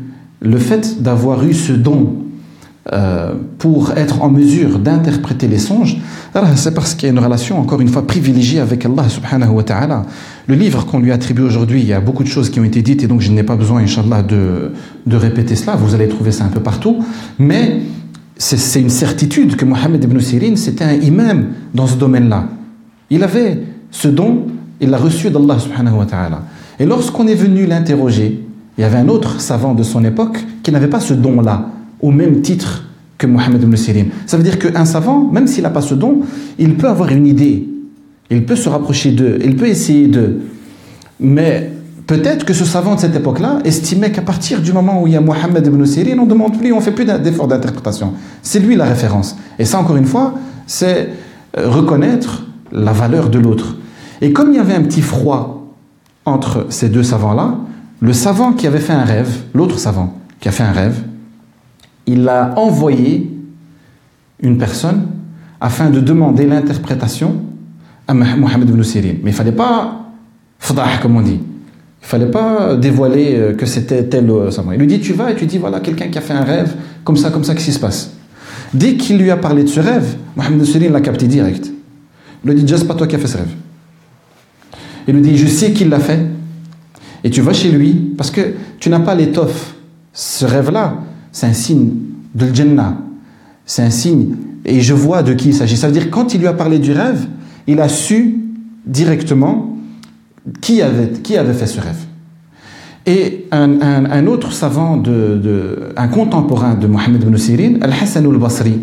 le fait d'avoir eu ce don euh, pour être en mesure d'interpréter les songes, c'est parce qu'il y a une relation, encore une fois, privilégiée avec Allah subhanahu wa ta'ala. Le livre qu'on lui attribue aujourd'hui, il y a beaucoup de choses qui ont été dites et donc je n'ai pas besoin, inshallah, de, de répéter cela. Vous allez trouver ça un peu partout. Mais c'est une certitude que Mohammed ibn Sirin, c'était un imam dans ce domaine-là. Il avait ce don, il l'a reçu d'Allah subhanahu wa ta'ala. Et lorsqu'on est venu l'interroger, il y avait un autre savant de son époque qui n'avait pas ce don-là au même titre que Mohammed ibn Sirin. Ça veut dire qu'un savant, même s'il n'a pas ce don, il peut avoir une idée, il peut se rapprocher d'eux, il peut essayer d'eux. Mais peut-être que ce savant de cette époque-là estimait qu'à partir du moment où il y a Mohammed ibn Sirin, on demande plus, on fait plus d'efforts d'interprétation. C'est lui la référence. Et ça, encore une fois, c'est reconnaître la valeur de l'autre. Et comme il y avait un petit froid entre ces deux savants-là, le savant qui avait fait un rêve, l'autre savant qui a fait un rêve, il a envoyé une personne afin de demander l'interprétation à Mohammed ibn Sirin. Mais il ne fallait pas fdah, comme on dit. Il fallait pas dévoiler euh, que c'était tel savant. Il lui dit, tu vas et tu dis, voilà, quelqu'un qui a fait un rêve, comme ça, comme ça, qu'est-ce qui se passe? Dès qu'il lui a parlé de ce rêve, Mohammed ibn Sirin l'a capté direct. Il lui dit, juste pas toi qui as fait ce rêve. Il lui dit, je sais qu'il l'a fait. Et tu vas chez lui, parce que tu n'as pas l'étoffe. Ce rêve-là, c'est un signe de Jannah. C'est un signe. Et je vois de qui il s'agit. Ça veut dire quand il lui a parlé du rêve, il a su directement qui avait, qui avait fait ce rêve. Et un, autre savant, de, un contemporain de Mohammed ibn Sirin, Al-Hassan al-Basri.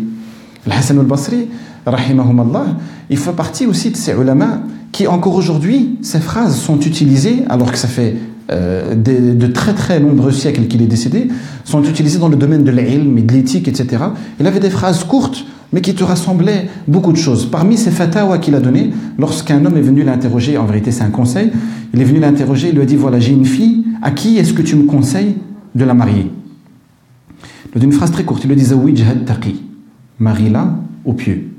Al-Hassan al-Basri, rahimahumallah, il fait partie aussi de ces ulama qui, encore aujourd'hui, ces phrases sont utilisées, alors que ça fait euh, de, très très nombreux siècles qu'il est décédé, sont utilisés dans le domaine de l'ilm et de l'éthique, etc. Il avait des phrases courtes, mais qui te rassemblaient beaucoup de choses. Parmi ces fatwas qu'il a donné, lorsqu'un homme est venu l'interroger, en vérité c'est un conseil, il est venu l'interroger, il lui a dit, voilà, j'ai une fille, à qui est-ce que tu me conseilles de la marier? Il a dit une phrase très courte, il lui dit, Zawij taqi, marie-la au pieu.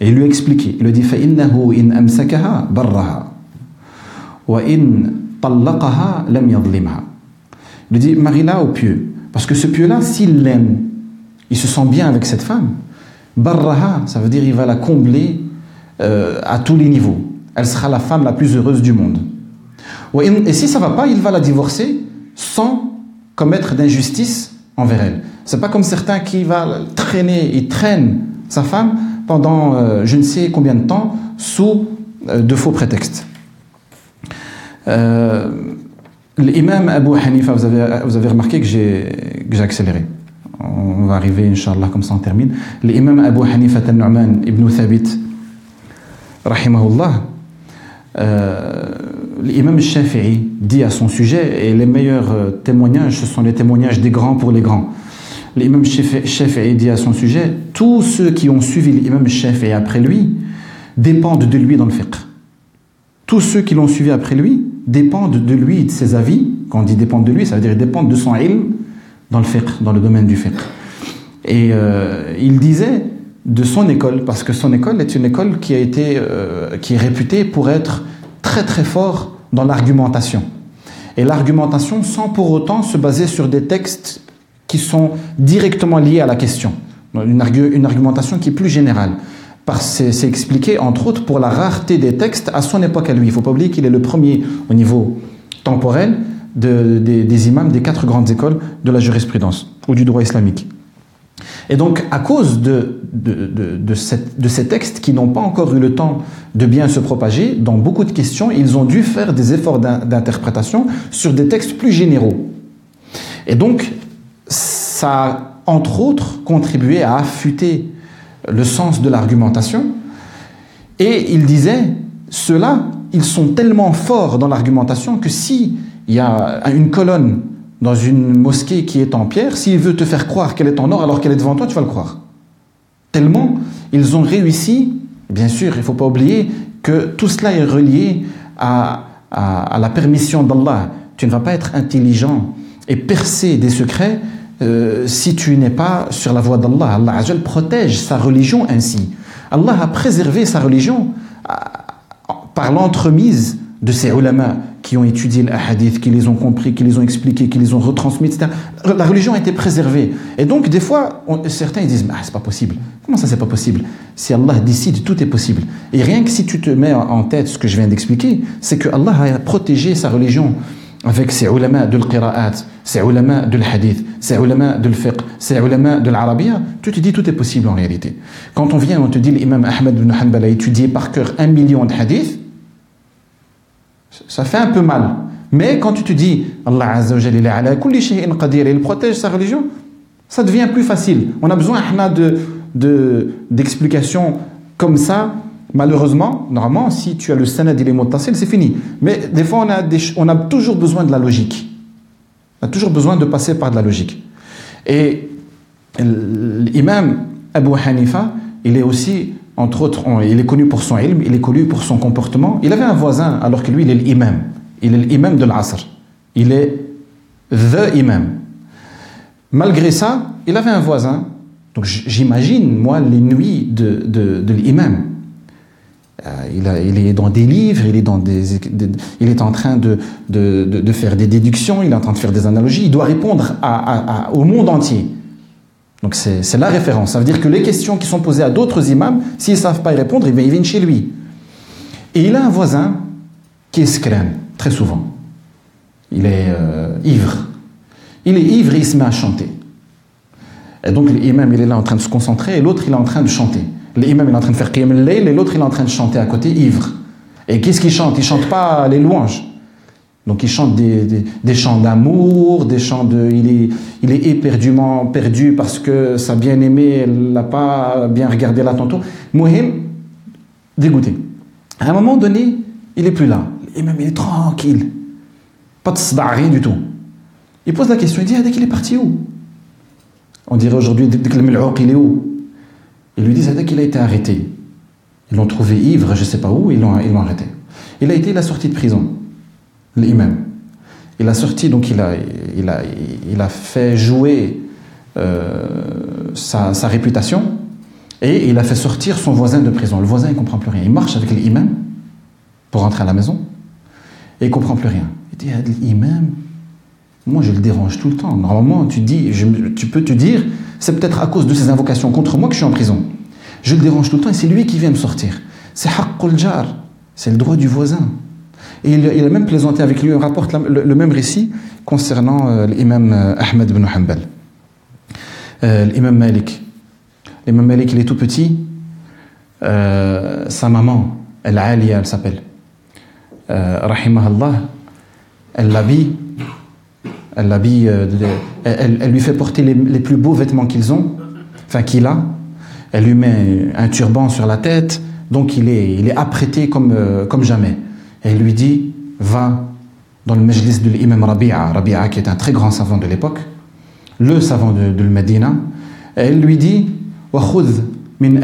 Et il lui a expliqué, il lui a dit, فَإِنَّهُ إِنْ أَمْسَكَهَا بَرَّهَا وَإِنْ il dit, marie-la au pieu. Parce que ce pieu-là, s'il l'aime, il se sent bien avec cette femme. Barraha, ça veut dire il va la combler euh, à tous les niveaux. Elle sera la femme la plus heureuse du monde. Et si ça va pas, il va la divorcer sans commettre d'injustice envers elle. C'est pas comme certains qui va traîner, et traînent sa femme pendant euh, je ne sais combien de temps sous euh, de faux prétextes. Euh, L'imam Abu Hanifa, vous avez, vous avez remarqué que j'ai accéléré. On va arriver, Inch'Allah, comme ça on termine. L'imam Abu Hanifa al-Nu'man ibn Thabit, rahimahullah, l'imam Shafi'i dit à son sujet, et les meilleurs témoignages, ce sont les témoignages des grands pour les grands. L'imam Shafi'i dit à son sujet, tous ceux qui ont suivi l'imam Shafi'i après lui dépendent de lui dans le fiqh. Tous ceux qui l'ont suivi après lui dépendent de lui, de ses avis. Quand on dit dépendent de lui, ça veut dire dépendent de son ilm dans le fiqh, dans le domaine du fiqh. Et euh, il disait de son école, parce que son école est une école qui a été, euh, qui est réputée pour être très très fort dans l'argumentation. Et l'argumentation sans pour autant se baser sur des textes qui sont directement liés à la question. Une, une argumentation qui est plus générale c'est expliqué entre autres pour la rareté des textes à son époque à lui. Il ne faut pas oublier qu'il est le premier au niveau temporel des imams des quatre grandes écoles de la jurisprudence ou du droit islamique. Et donc, à cause de, de, ces textes qui n'ont pas encore eu le temps de bien se propager, dans beaucoup de questions, ils ont dû faire des efforts d'interprétation sur des textes plus généraux. Et donc, ça a, entre autres, contribué à affûter le sens de l'argumentation. Et il disait, ceux-là, ils sont tellement forts dans l'argumentation que si il y a une colonne dans une mosquée qui est en pierre, s'il veut te faire croire qu'elle est en or alors qu'elle est devant toi, tu vas le croire. Tellement ils ont réussi, bien sûr, il ne faut pas oublier que tout cela est relié à, la permission d'Allah. Tu ne vas pas être intelligent et percer des secrets euh, si tu n'es pas sur la voie d'Allah. Allah protège sa religion ainsi. Allah a préservé sa religion euh, par l'entremise de ces ulama qui ont étudié les hadiths, qui les ont compris, qui les ont expliqués, qui les ont retransmis, etc. La religion a été préservée. Et donc, des fois, certains disent ah, c'est pas possible. Comment ça, c'est pas possible? Si Allah décide, tout est possible. Et rien que si tu te mets en tête ce que je viens d'expliquer, c'est que Allah a protégé sa religion avec ses ulama de l'qira'at, ses ulama de l'hadith, ses ulama de l'fiqh, ses ulama de l'arabia, tu te dis tout est possible en réalité. Quand on vient, on te dit l'imam Ahmed ibn Hanbal a étudié par cœur un million de hadiths, ça fait un peu mal. Mais quand tu te dis Allah Azza wa ala kulli shay'in qadir, il protège sa religion, ça devient plus facile. On a besoin de d'explications comme ça. Malheureusement, normalement, si tu as le sanad il est c'est fini. Mais des fois, on a, on a toujours besoin de la logique. On a toujours besoin de passer par de la logique. Et l'imam Abu Hanifa, il est aussi entre autres, il est connu pour son ilm, il est connu pour son comportement. Il avait un voisin, alors que lui, il est l'imam. Il est l'imam de l'asr. Il est the imam. Malgré ça, il avait un voisin. Donc j'imagine, moi, les nuits de, de, l'imam. Euh, il, est dans des livres, il est, dans des, il est en train de, de, faire des déductions, il est en train de faire des analogies. Il doit répondre au monde entier. Donc c'est la référence. Ça veut dire que les questions qui sont posées à d'autres imams, s'ils ne savent pas y répondre, ils viennent chez lui. Et il a un voisin qui est scrène, très souvent. Il est euh, ivre. Il est ivre et il se met à chanter. Et donc l'imam, il est là en train de se concentrer et l'autre, il est en train de chanter. L'imam, est en train de faire qiyam al et l'autre, est en train de chanter à côté, ivre. Et qu'est-ce qu'il chante? Il chante pas les louanges. Donc il chante des, des, chants d'amour, des chants de... Il est, il est éperdument perdu parce que sa bien-aimée, elle n'a pas bien regardé là tantôt. Mohim, dégoûté. À un moment donné, il est plus là. Même il est tranquille. Pas de sda, rien du tout. Il pose la question, il dit, ah, dès qu'il est parti où? On dirait aujourd'hui, dès qu'il il est où? Ils lui disent, qu'il a été arrêté. Ils l'ont trouvé ivre, je ne sais pas où, ils l'ont arrêté. Il a été la sortie de prison l'imam. Il a sorti, donc il a, il a, il a fait jouer euh, sa, sa, réputation et il a fait sortir son voisin de prison. Le voisin, il ne comprend plus rien. Il marche avec l'imam pour rentrer à la maison et il ne comprend plus rien. Il dit, ah, l'imam, moi je le dérange tout le temps. Normalement, tu, dis, tu peux te dire, c'est peut-être à cause de ses invocations contre moi que je suis en prison. Je le dérange tout le temps et c'est lui qui vient me sortir. C'est haqqul jar, c'est le droit du voisin. Et il, a même plaisanté avec lui, il rapporte le, même récit concernant euh, l'imam euh, Ahmed ibn Hanbal. Euh, l'imam Malik. L'imam Malik, il est tout petit. sa maman, elle Aliya, elle s'appelle. Rahimahullah, elle l'habille. Elle l'habille, elle, lui fait porter les, plus beaux vêtements qu'ils ont, enfin qu'il a. Elle lui met un turban sur la tête, donc il est, il est apprêté comme, comme jamais. Et il lui dit Va dans le majlis de l'imam Rabi'a, Rabi'a qui est un très grand savant de l'époque, le savant de, de Medina, et elle lui dit min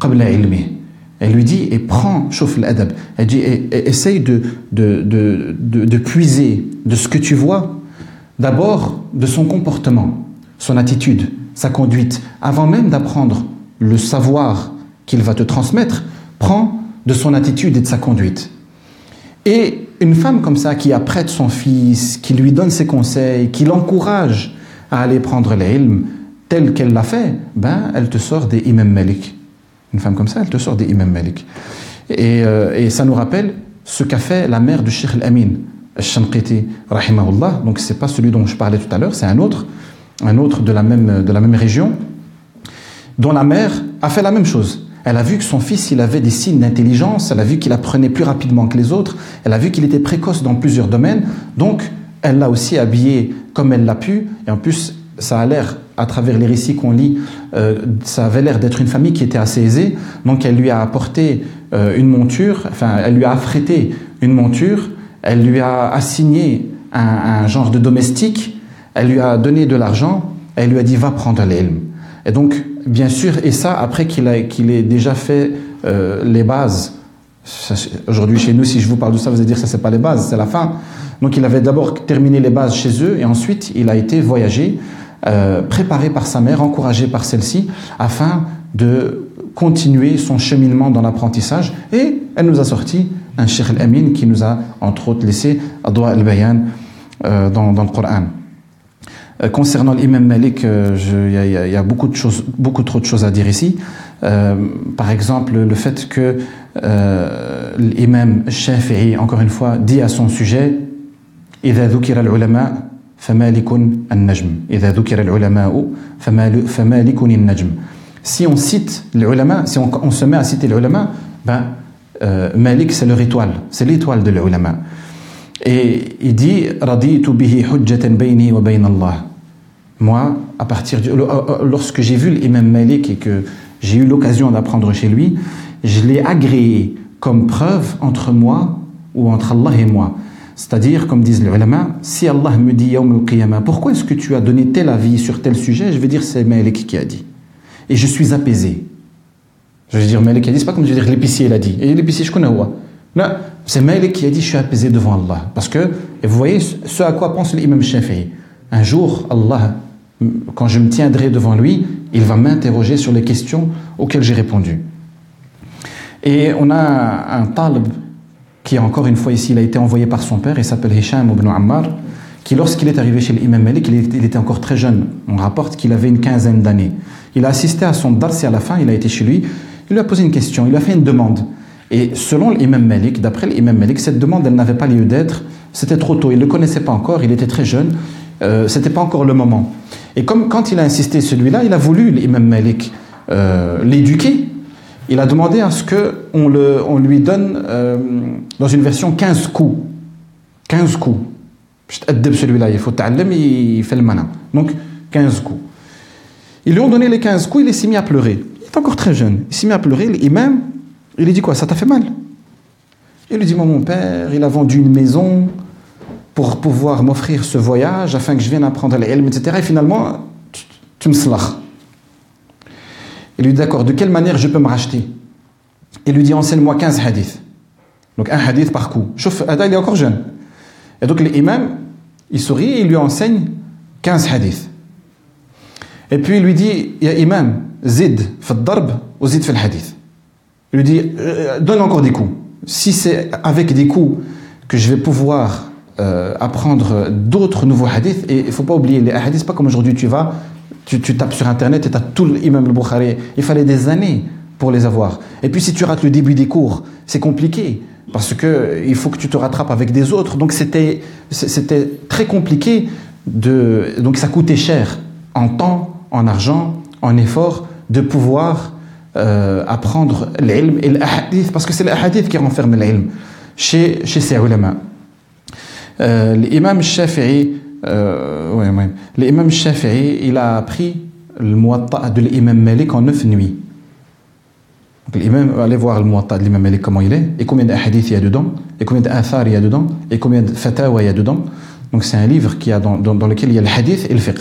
qabla ilmi. Elle lui dit, et prends, chauffe l'adab. Elle dit, et, essaye de, de, de, de, puiser de ce que tu vois, d'abord de son comportement, son attitude, sa conduite, avant même d'apprendre le savoir qu'il va te transmettre, prends de son attitude et de sa conduite. Et une femme comme ça qui apprête son fils, qui lui donne ses conseils, qui l'encourage à aller prendre l'ilm tel qu'elle l'a fait, ben elle te sort des imam Malik. Une femme comme ça, elle te sort des imam Malik. Et, euh, ça nous rappelle ce qu'a fait la mère du Sheikh Al-Amin, Al-Shamqiti, rahimahullah. Donc c'est pas celui dont je parlais tout à l'heure, c'est un autre, un autre de la même, de la même région, dont la mère a fait la même chose. Elle a vu que son fils, il avait des signes d'intelligence, elle a vu qu'il apprenait plus rapidement que les autres, elle a vu qu'il était précoce dans plusieurs domaines, donc elle l'a aussi habillé comme elle l'a pu, et en plus, ça a l'air, à travers les récits qu'on lit, euh, ça avait l'air d'être une famille qui était assez aisée, donc elle lui a apporté euh, une monture, enfin, elle lui a affrété une monture, elle lui a assigné un, genre de domestique, elle lui a donné de l'argent, elle lui a dit va prendre l'ilm. Et donc, bien sûr, et ça après qu'il ait déjà fait euh, les bases. Aujourd'hui, chez nous, si je vous parle de ça, vous allez dire ça, c'est pas les bases, c'est la fin. Donc, il avait d'abord terminé les bases chez eux et ensuite, il a été voyagé, euh, préparé par sa mère, encouragé par celle-ci, afin de continuer son cheminement dans l'apprentissage. Et elle nous a sorti un Sheikh al-Amin qui nous a, entre autres, laissé Adwa al-Bayan euh, dans, dans le Coran. Euh, concernant l'imam Malik, euh, il y, a beaucoup de choses, beaucoup trop de choses à dire ici. Euh, par exemple, le fait que l'imam Shafi'i, encore une fois, dit à son sujet إذا ذكر العلماء فمالك النجم إذا ذكر العلماء فمالك النجم Si on cite les ulama, si on, on se met à citer les ulama, ben, euh, Malik, c'est leur étoile, c'est l'étoile de l'ulama. Et il dit Raditu bihi hujjatan bayni wa. Moi, à partir du, euh, euh, lorsque j'ai vu l'imam Malik et que j'ai eu l'occasion d'apprendre chez lui, je l'ai agréé comme preuve entre moi ou entre Allah et moi. C'est-à-dire, comme disent les ulama, si Allah me dit Yawm al pourquoi est-ce que tu as donné tel avis sur tel sujet? Je vais dire c'est Malik qui a dit. Et je suis apaisé. Je vais dire Malik a dit, c'est pas comme je vais dire l'épicier l'a dit. Et l'épicier, je connais où Non, c'est Malik qui a dit je suis apaisé devant Allah. Parce que, et vous voyez ce à quoi pense l'imam Shafi'i. Un jour, Allah quand je me tiendrai devant lui, il va m'interroger sur les questions auxquelles j'ai répondu. Et on a un talib qui, encore une fois ici, il a été envoyé par son père, il s'appelle Hisham ibn Ammar, qui lorsqu'il est arrivé chez l'imam Malik, il était encore très jeune. On rapporte qu'il avait une quinzaine d'années. Il a assisté à son dars et à la fin, il a été chez lui, il lui a posé une question, il a fait une demande. Et selon l'imam Malik, d'après l'imam Malik, cette demande, elle n'avait pas lieu d'être, c'était trop tôt, il ne le connaissait pas encore, il était très jeune, euh, c'était pas encore le moment. Et comme quand il a insisté celui-là, il a voulu l'imam Malik euh, l'éduquer. Il a demandé à ce qu'on lui donne euh, dans une version 15 coups. 15 coups. celui-là, il faut il fait le malin. Donc 15 coups. Ils lui ont donné les 15 coups, il s'est mis à pleurer. Est encore très jeune. Il s'est mis à pleurer. L'imam, il lui dit quoi Ça t'a fait mal? Il lui dit Moi, mon père, il a vendu une maison, pour pouvoir m'offrir ce voyage afin que je vienne apprendre les ilm, etc. Et finalement, tu, me slach. Il lui dit d'accord, de quelle manière je peux me racheter? Il lui dit enseigne-moi 15 hadiths. Donc un hadith par coup. Chauffe, Ada, il est encore jeune. Et donc l'imam, il sourit et il lui enseigne 15 hadiths. Et puis il lui dit, il y a imam, zid darb ou zid fait hadith. Il lui dit, euh, donne encore des coups. Si c'est avec des coups que je vais pouvoir euh, apprendre d'autres nouveaux hadiths. Et il ne faut pas oublier, les hadiths, pas comme aujourd'hui, tu vas, tu, tapes sur Internet et tu as tout l'imam al-Bukhari. Il fallait des années pour les avoir. Et puis si tu rates le début des cours, c'est compliqué. Parce que il faut que tu te rattrapes avec des autres. Donc c'était, c'était très compliqué. De, donc ça coûtait cher en temps, en argent, en effort, de pouvoir euh, apprendre l'ilm et l'ahadith. Parce que c'est l'ahadith qui renferme l'ilm chez, chez ces ulama. Euh, l'imam Shafi'i, euh, ouais, l'imam il a appris le muatta de l'imam Malik en neuf nuits. L'imam, allez voir le muatta de l'imam Malik comment il est, et combien d'ahadith il y a dedans, et combien d'athar il y a dedans, et combien de fatawa il y a dedans. Donc c'est un livre qui a dans, dans, dans, lequel il y a le hadith et le fiqh.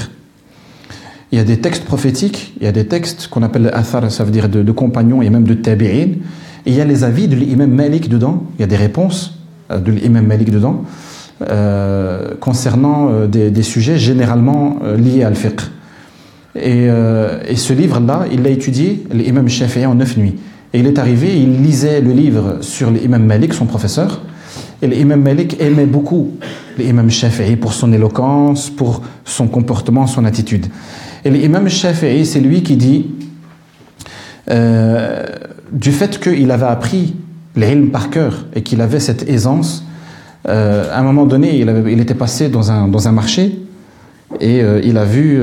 Il y a des textes prophétiques, il y a des textes qu'on appelle athar, ça veut dire de, compagnons et même de tabi'in. Et il y a les avis de l'imam Malik dedans, il y a des réponses euh, de l'imam Malik dedans. Euh, concernant euh, des, sujets généralement liés à al-fiqh. Et, et, ce livre-là, il l'a étudié, l'imam Shafi'i, en neuf nuits. Et il est arrivé, il lisait le livre sur l'imam Malik, son professeur. Et l'imam Malik aimait beaucoup l'imam Shafi'i pour son éloquence, pour son comportement, son attitude. Et l'imam Shafi'i, c'est lui qui dit, euh, du fait qu'il avait appris l'ilm par cœur et qu'il avait cette aisance, euh, à un moment donné, il, était passé dans un, marché et euh, il a vu,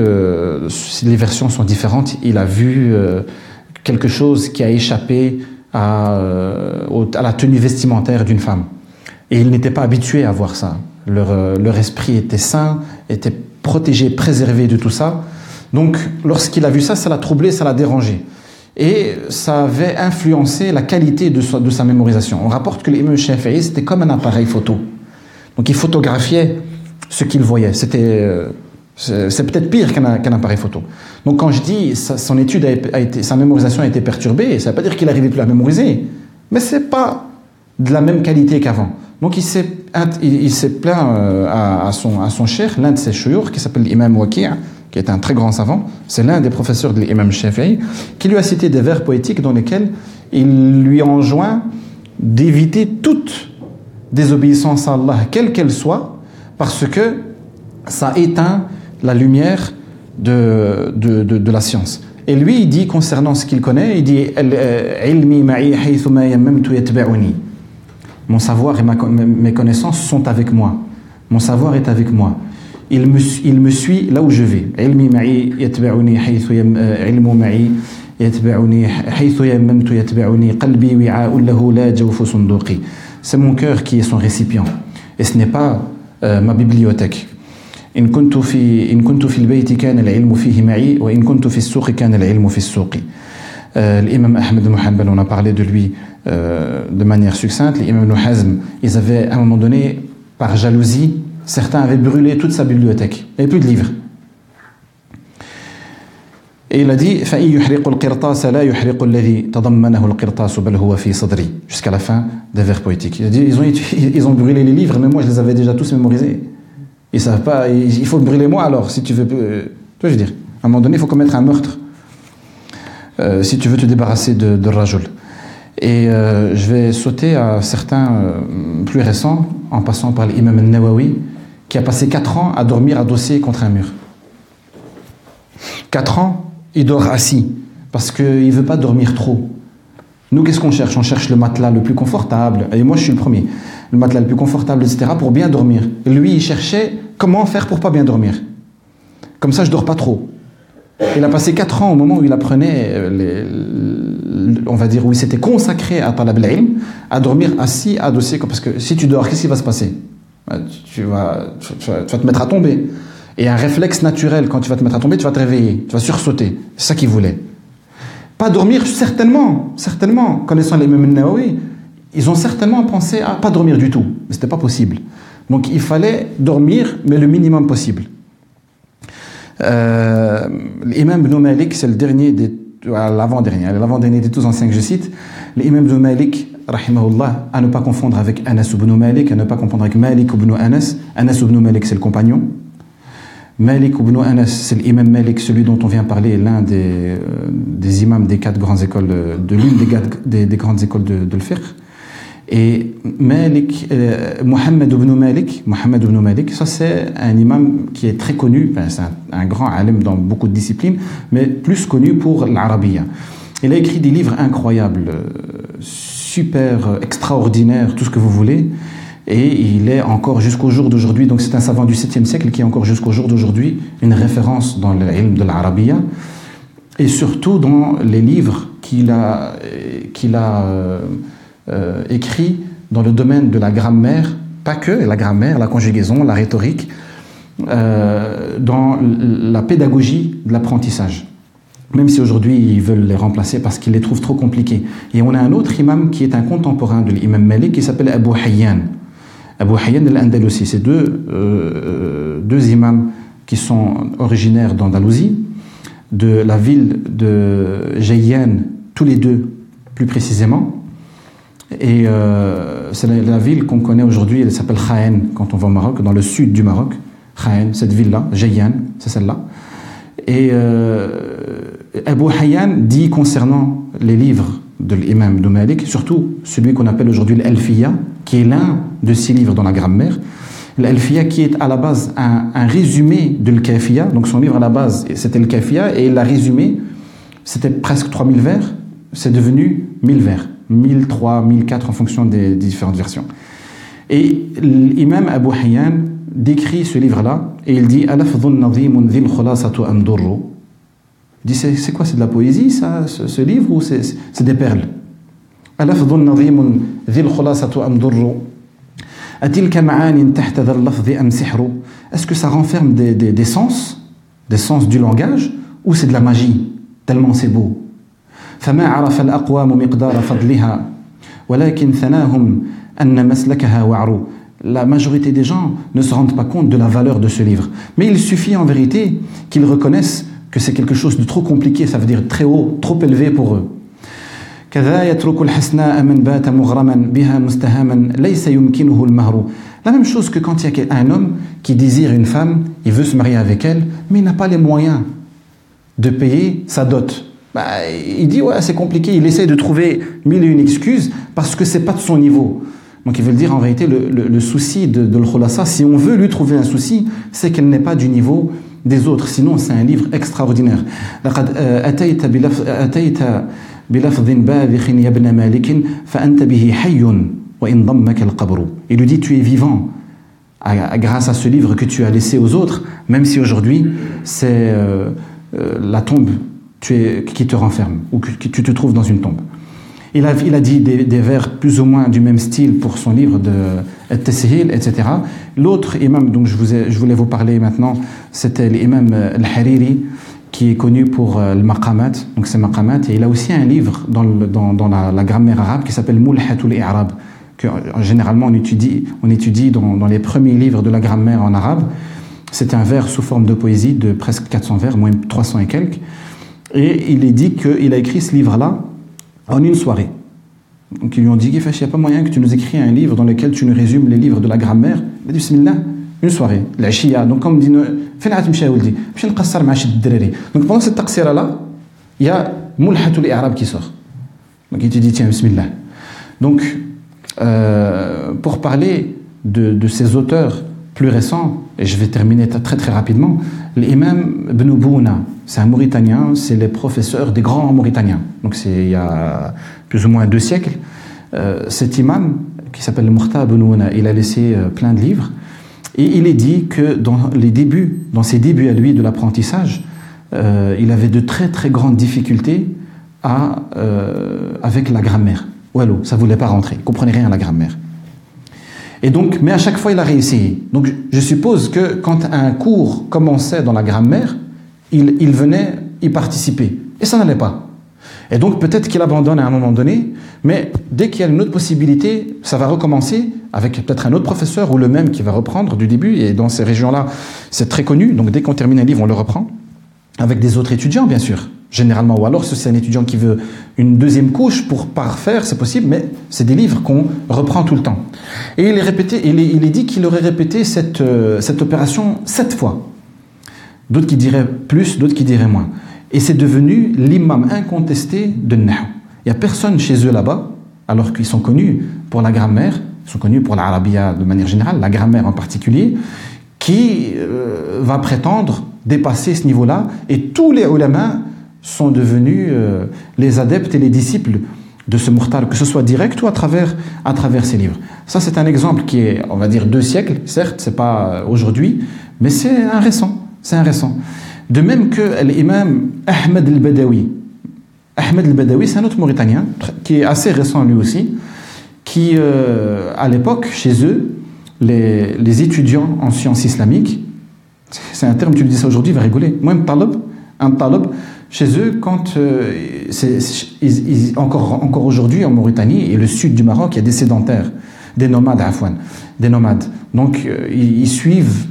les versions sont différentes, il a vu quelque chose qui a échappé à, la tenue vestimentaire d'une femme. Et il n'était pas habitué à voir ça. Leur esprit était sain, était protégé, préservé de tout ça. Donc, lorsqu'il a vu ça, ça l'a troublé, ça l'a dérangé. Et ça avait influencé la qualité de sa, sa mémorisation. On rapporte que l'imam Shafi'i, c'était comme un appareil photo. Donc il photographiait ce qu'il voyait. C'était, euh, c'est peut-être pire qu'un appareil photo. Donc quand je dis son étude a, été, sa mémorisation a été perturbée, ça ne veut pas dire qu'il n'arrivait plus à mémoriser, mais c'est pas de la même qualité qu'avant. Donc il s'est, il, s'est plaint euh, à, son, à son cher, l'un de ses chouyours, qui s'appelle l'imam Waqi', qui est un très grand savant, c'est l'un des professeurs de l'imam Shafi'i, qui lui a cité des vers poétiques dans lesquels il lui enjoint d'éviter toute désobéissance à Allah, quelle qu'elle soit, parce que ça éteint la lumière de, de, de, la science. Et lui, il dit concernant ce qu'il connaît, il dit Mon savoir et mes connaissances sont avec moi. Mon savoir est avec moi Il me, il me suit là où je vais. C'est mon cœur qui est son récipient. Et ce n'est pas euh, ma bibliothèque. إن كنت في إن كنت في البيت كان العلم فيه معي وإن كنت في السوق كان العلم في السوق. Euh, L'imam Ahmed ibn Hanbal, on a parlé de lui euh, de manière succincte. L'imam ibn Hazm, ils avaient à un moment donné, par jalousie, certains avaient brûlé toute sa bibliothèque. Il n'y avait plus de livres. Et il a dit jusqu'à la fin des vers poétiques. Il a dit ils ont, ils ont brûlé les livres, mais moi je les avais déjà tous mémorisés. Ils savent pas, il faut brûler moi alors, si tu veux. Euh, tu vois, je veux dire, à un moment donné, il faut commettre un meurtre. Euh, si tu veux te débarrasser de, de. Et euh, je vais sauter à certains plus récents, en passant par l'imam al-Nawawi, qui a passé 4 ans à dormir adossé contre un mur. 4 ans, il dort assis, parce qu'il ne veut pas dormir trop. Nous, qu'est-ce qu'on cherche? On cherche le matelas le plus confortable. Et moi, je suis le premier. Le matelas le plus confortable, etc., pour bien dormir. lui, il cherchait comment faire pour pas bien dormir. Comme ça, je dors pas trop. Il a passé 4 ans au moment où il apprenait, euh, on va dire, où il s'était consacré à Talab al à dormir assis, adossé. Parce que si tu dors, qu'est-ce qui va se passer? Bah, tu vas, tu vas, te mettre à tomber. Et un réflexe naturel, quand tu vas te mettre à tomber, tu vas te réveiller, tu vas sursauter. C'est ça qu'il voulait. Pas dormir, certainement, certainement. Connaissant les mêmes Nawawi, ils ont certainement pensé à pas dormir du tout. Mais ce n'était pas possible. Donc il fallait dormir, mais le minimum possible. Euh, L'imam Ibn Malik, c'est le dernier des l'avant-dernier, l'avant-dernier des tous anciens que je cite, l'imam Ibn Malik, rahimahullah, à ne pas confondre avec Anas ibn Malik, à ne pas confondre avec Malik ibn Anas. Anas ibn Malik, c'est le compagnon. Malik ibn Anas, c'est l'imam Malik, celui dont on vient parler, l'un des, euh, des imams des quatre grandes écoles, de, l'une des, des, grandes écoles de, de Et Malik, euh, Mohammed ibn Malik, ibn Malik, ça c'est un imam qui est très connu, c'est un, grand alim dans beaucoup de disciplines, mais plus connu pour l'Arabia. Il a écrit des livres incroyables, euh, super, extraordinaires, tout ce que vous voulez. Et il est encore jusqu'au jour d'aujourd'hui, donc c'est un savant du 7e siècle qui est encore jusqu'au jour d'aujourd'hui une référence dans l'ilm de l'Arabia, et surtout dans les livres qu'il a, qu'il a euh, euh, écrits dans le domaine de la grammaire, pas que la grammaire, la conjugaison, la rhétorique, euh, dans la pédagogie de l'apprentissage. Même si aujourd'hui ils veulent les remplacer parce qu'ils les trouvent trop compliqués. Et on a un autre imam qui est un contemporain de l'imam Malik qui s'appelle Abu Hayyan. Abu Hayyan al-Andalusi. C'est deux, euh, deux imams qui sont originaires d'Andalousie, de la ville de Jayyan, tous les deux plus précisément. Et euh, c'est la, ville qu'on connaît aujourd'hui, elle s'appelle Khaen quand on va au Maroc, dans le sud du Maroc. Khaen, cette ville-là, Jayyan, c'est celle-là. Et euh, Abu Hayyan dit concernant les livres de l'imam de surtout celui qu'on appelle aujourd'hui l'Alfiya, qui est l'un de six livres dans la grammaire. L'Alfiya qui est à la base un, résumé de l'Kafiya, donc son livre à la base c'était le Kafiya, et il l'a résumé, c'était presque 3000 vers, c'est devenu 1000 vers, 1003, 1004 en fonction des, différentes versions. Et l'imam Abu Hayyan décrit ce livre-là, et il dit dit c'est quoi, c'est de la poésie ça, ce, livre, ou c'est des perles Est-ce que ça renferme des, des, des sens, des sens du langage, ou c'est de la magie, tellement c'est beau فما عرف الأقوام مقدار فضلها ولكن ثناهم أن مسلكها وعر la majorité des gens ne se rendent pas compte de la valeur de ce livre. Mais il suffit en vérité qu'ils reconnaissent c'est quelque chose de trop compliqué, ça veut dire très haut, trop élevé pour eux. La même chose que quand il y a un homme qui désire une femme, il veut se marier avec elle, mais il n'a pas les moyens de payer sa dot. Bah, il dit ouais c'est compliqué, il essaie de trouver mille et une excuses parce que c'est pas de son niveau. Donc il veut dire en réalité le, souci de, de si on veut lui trouver un souci, c'est qu'elle n'est pas du niveau des autres. Sinon c'est un livre extraordinaire. Il lui dit tu es vivant grâce à ce livre que tu as laissé aux autres, même si aujourd'hui c'est euh, euh, la tombe qui te renferme ou que, tu te trouves dans une tombe. Il a, il a dit des, des, vers plus ou moins du même style pour son livre de Tessihil, etc. L'autre imam dont je, vous ai, je voulais vous parler maintenant, c'était l'imam Al-Hariri, qui est connu pour euh, le maqamat, donc c'est maqamat, et il a aussi un livre dans, le, dans, la, grammaire arabe qui s'appelle Mulhatul I'rab, que euh, généralement on étudie, on étudie dans, dans les premiers livres de la grammaire en arabe. C'est un vers sous forme de poésie de presque 400 vers, moins 300 et quelques. Et il est dit qu'il a écrit ce livre-là en une soirée. Donc ils lui ont dit qu'il n'y a pas moyen que tu nous écris un livre dans lequel tu nous résumes les livres de la grammaire. Il a dit Bismillah, une soirée, la Shia. Donc comme dit, donc pendant cette taqsira-là, il y a Mulhatul I'rab qui sort. Donc il te dit tiens, Bismillah. Donc euh, pour parler de ces auteurs plus récents, et je vais terminer très très rapidement, l'imam Ibn c'est un Mauritanien, c'est les professeurs des grands Mauritaniens. Donc c'est il y a plus ou moins deux siècles. Euh, cet imam, qui s'appelle le Mourta Ibn il a laissé euh, plein de livres, et il est dit que dans les débuts, dans ses débuts à lui de l'apprentissage, euh, il avait de très très grandes difficultés avec la grammaire. Wallo, ça voulait pas rentrer, il comprenait rien à la grammaire. Et donc, mais à chaque fois, il a réussi. Donc, je suppose que quand un cours commençait dans la grammaire, il, il venait y participer. Et ça n'allait pas. Et donc, peut-être qu'il abandonne à un moment donné, mais dès qu'il y a une autre possibilité, ça va recommencer avec peut-être un autre professeur ou le même qui va reprendre du début. Et dans ces régions-là, c'est très connu. Donc, dès qu'on termine un livre, on le reprend. Avec des autres étudiants, bien sûr généralement. Ou alors, si c'est un étudiant qui veut une deuxième couche pour parfaire, c'est possible, mais c'est des livres qu'on reprend tout le temps. Et il est, répété, il est, il est dit qu'il aurait répété cette, euh, cette opération sept fois. D'autres qui diraient plus, d'autres qui diraient moins. Et c'est devenu l'imam incontesté de Nahu. Il n'y a personne chez eux là-bas, alors qu'ils sont connus pour la grammaire, ils sont connus pour l'arabia de manière générale, la grammaire en particulier, qui euh, va prétendre dépasser ce niveau-là. Et tous les ulama sont devenus euh, les adeptes et les disciples de ce Muhtar, que ce soit direct ou à travers, à travers ses livres. Ça, c'est un exemple qui est, on va dire, deux siècles, certes, c'est pas euh, aujourd'hui, mais c'est un récent. C'est un récent. De même que l'imam Ahmed al-Badawi. Ahmed al-Badawi, c'est un autre Mauritanien, qui est assez récent lui aussi, qui, euh, à l'époque, chez eux, les, les, étudiants en sciences islamiques, c'est un terme, tu le dis ça aujourd'hui, il va rigoler. Moi, un talib, un talib, chez eux, quand euh, encore, encore aujourd'hui en Mauritanie et le sud du Maroc, il y a des sédentaires, des nomades à Afouane, des nomades. Donc euh, ils, suivent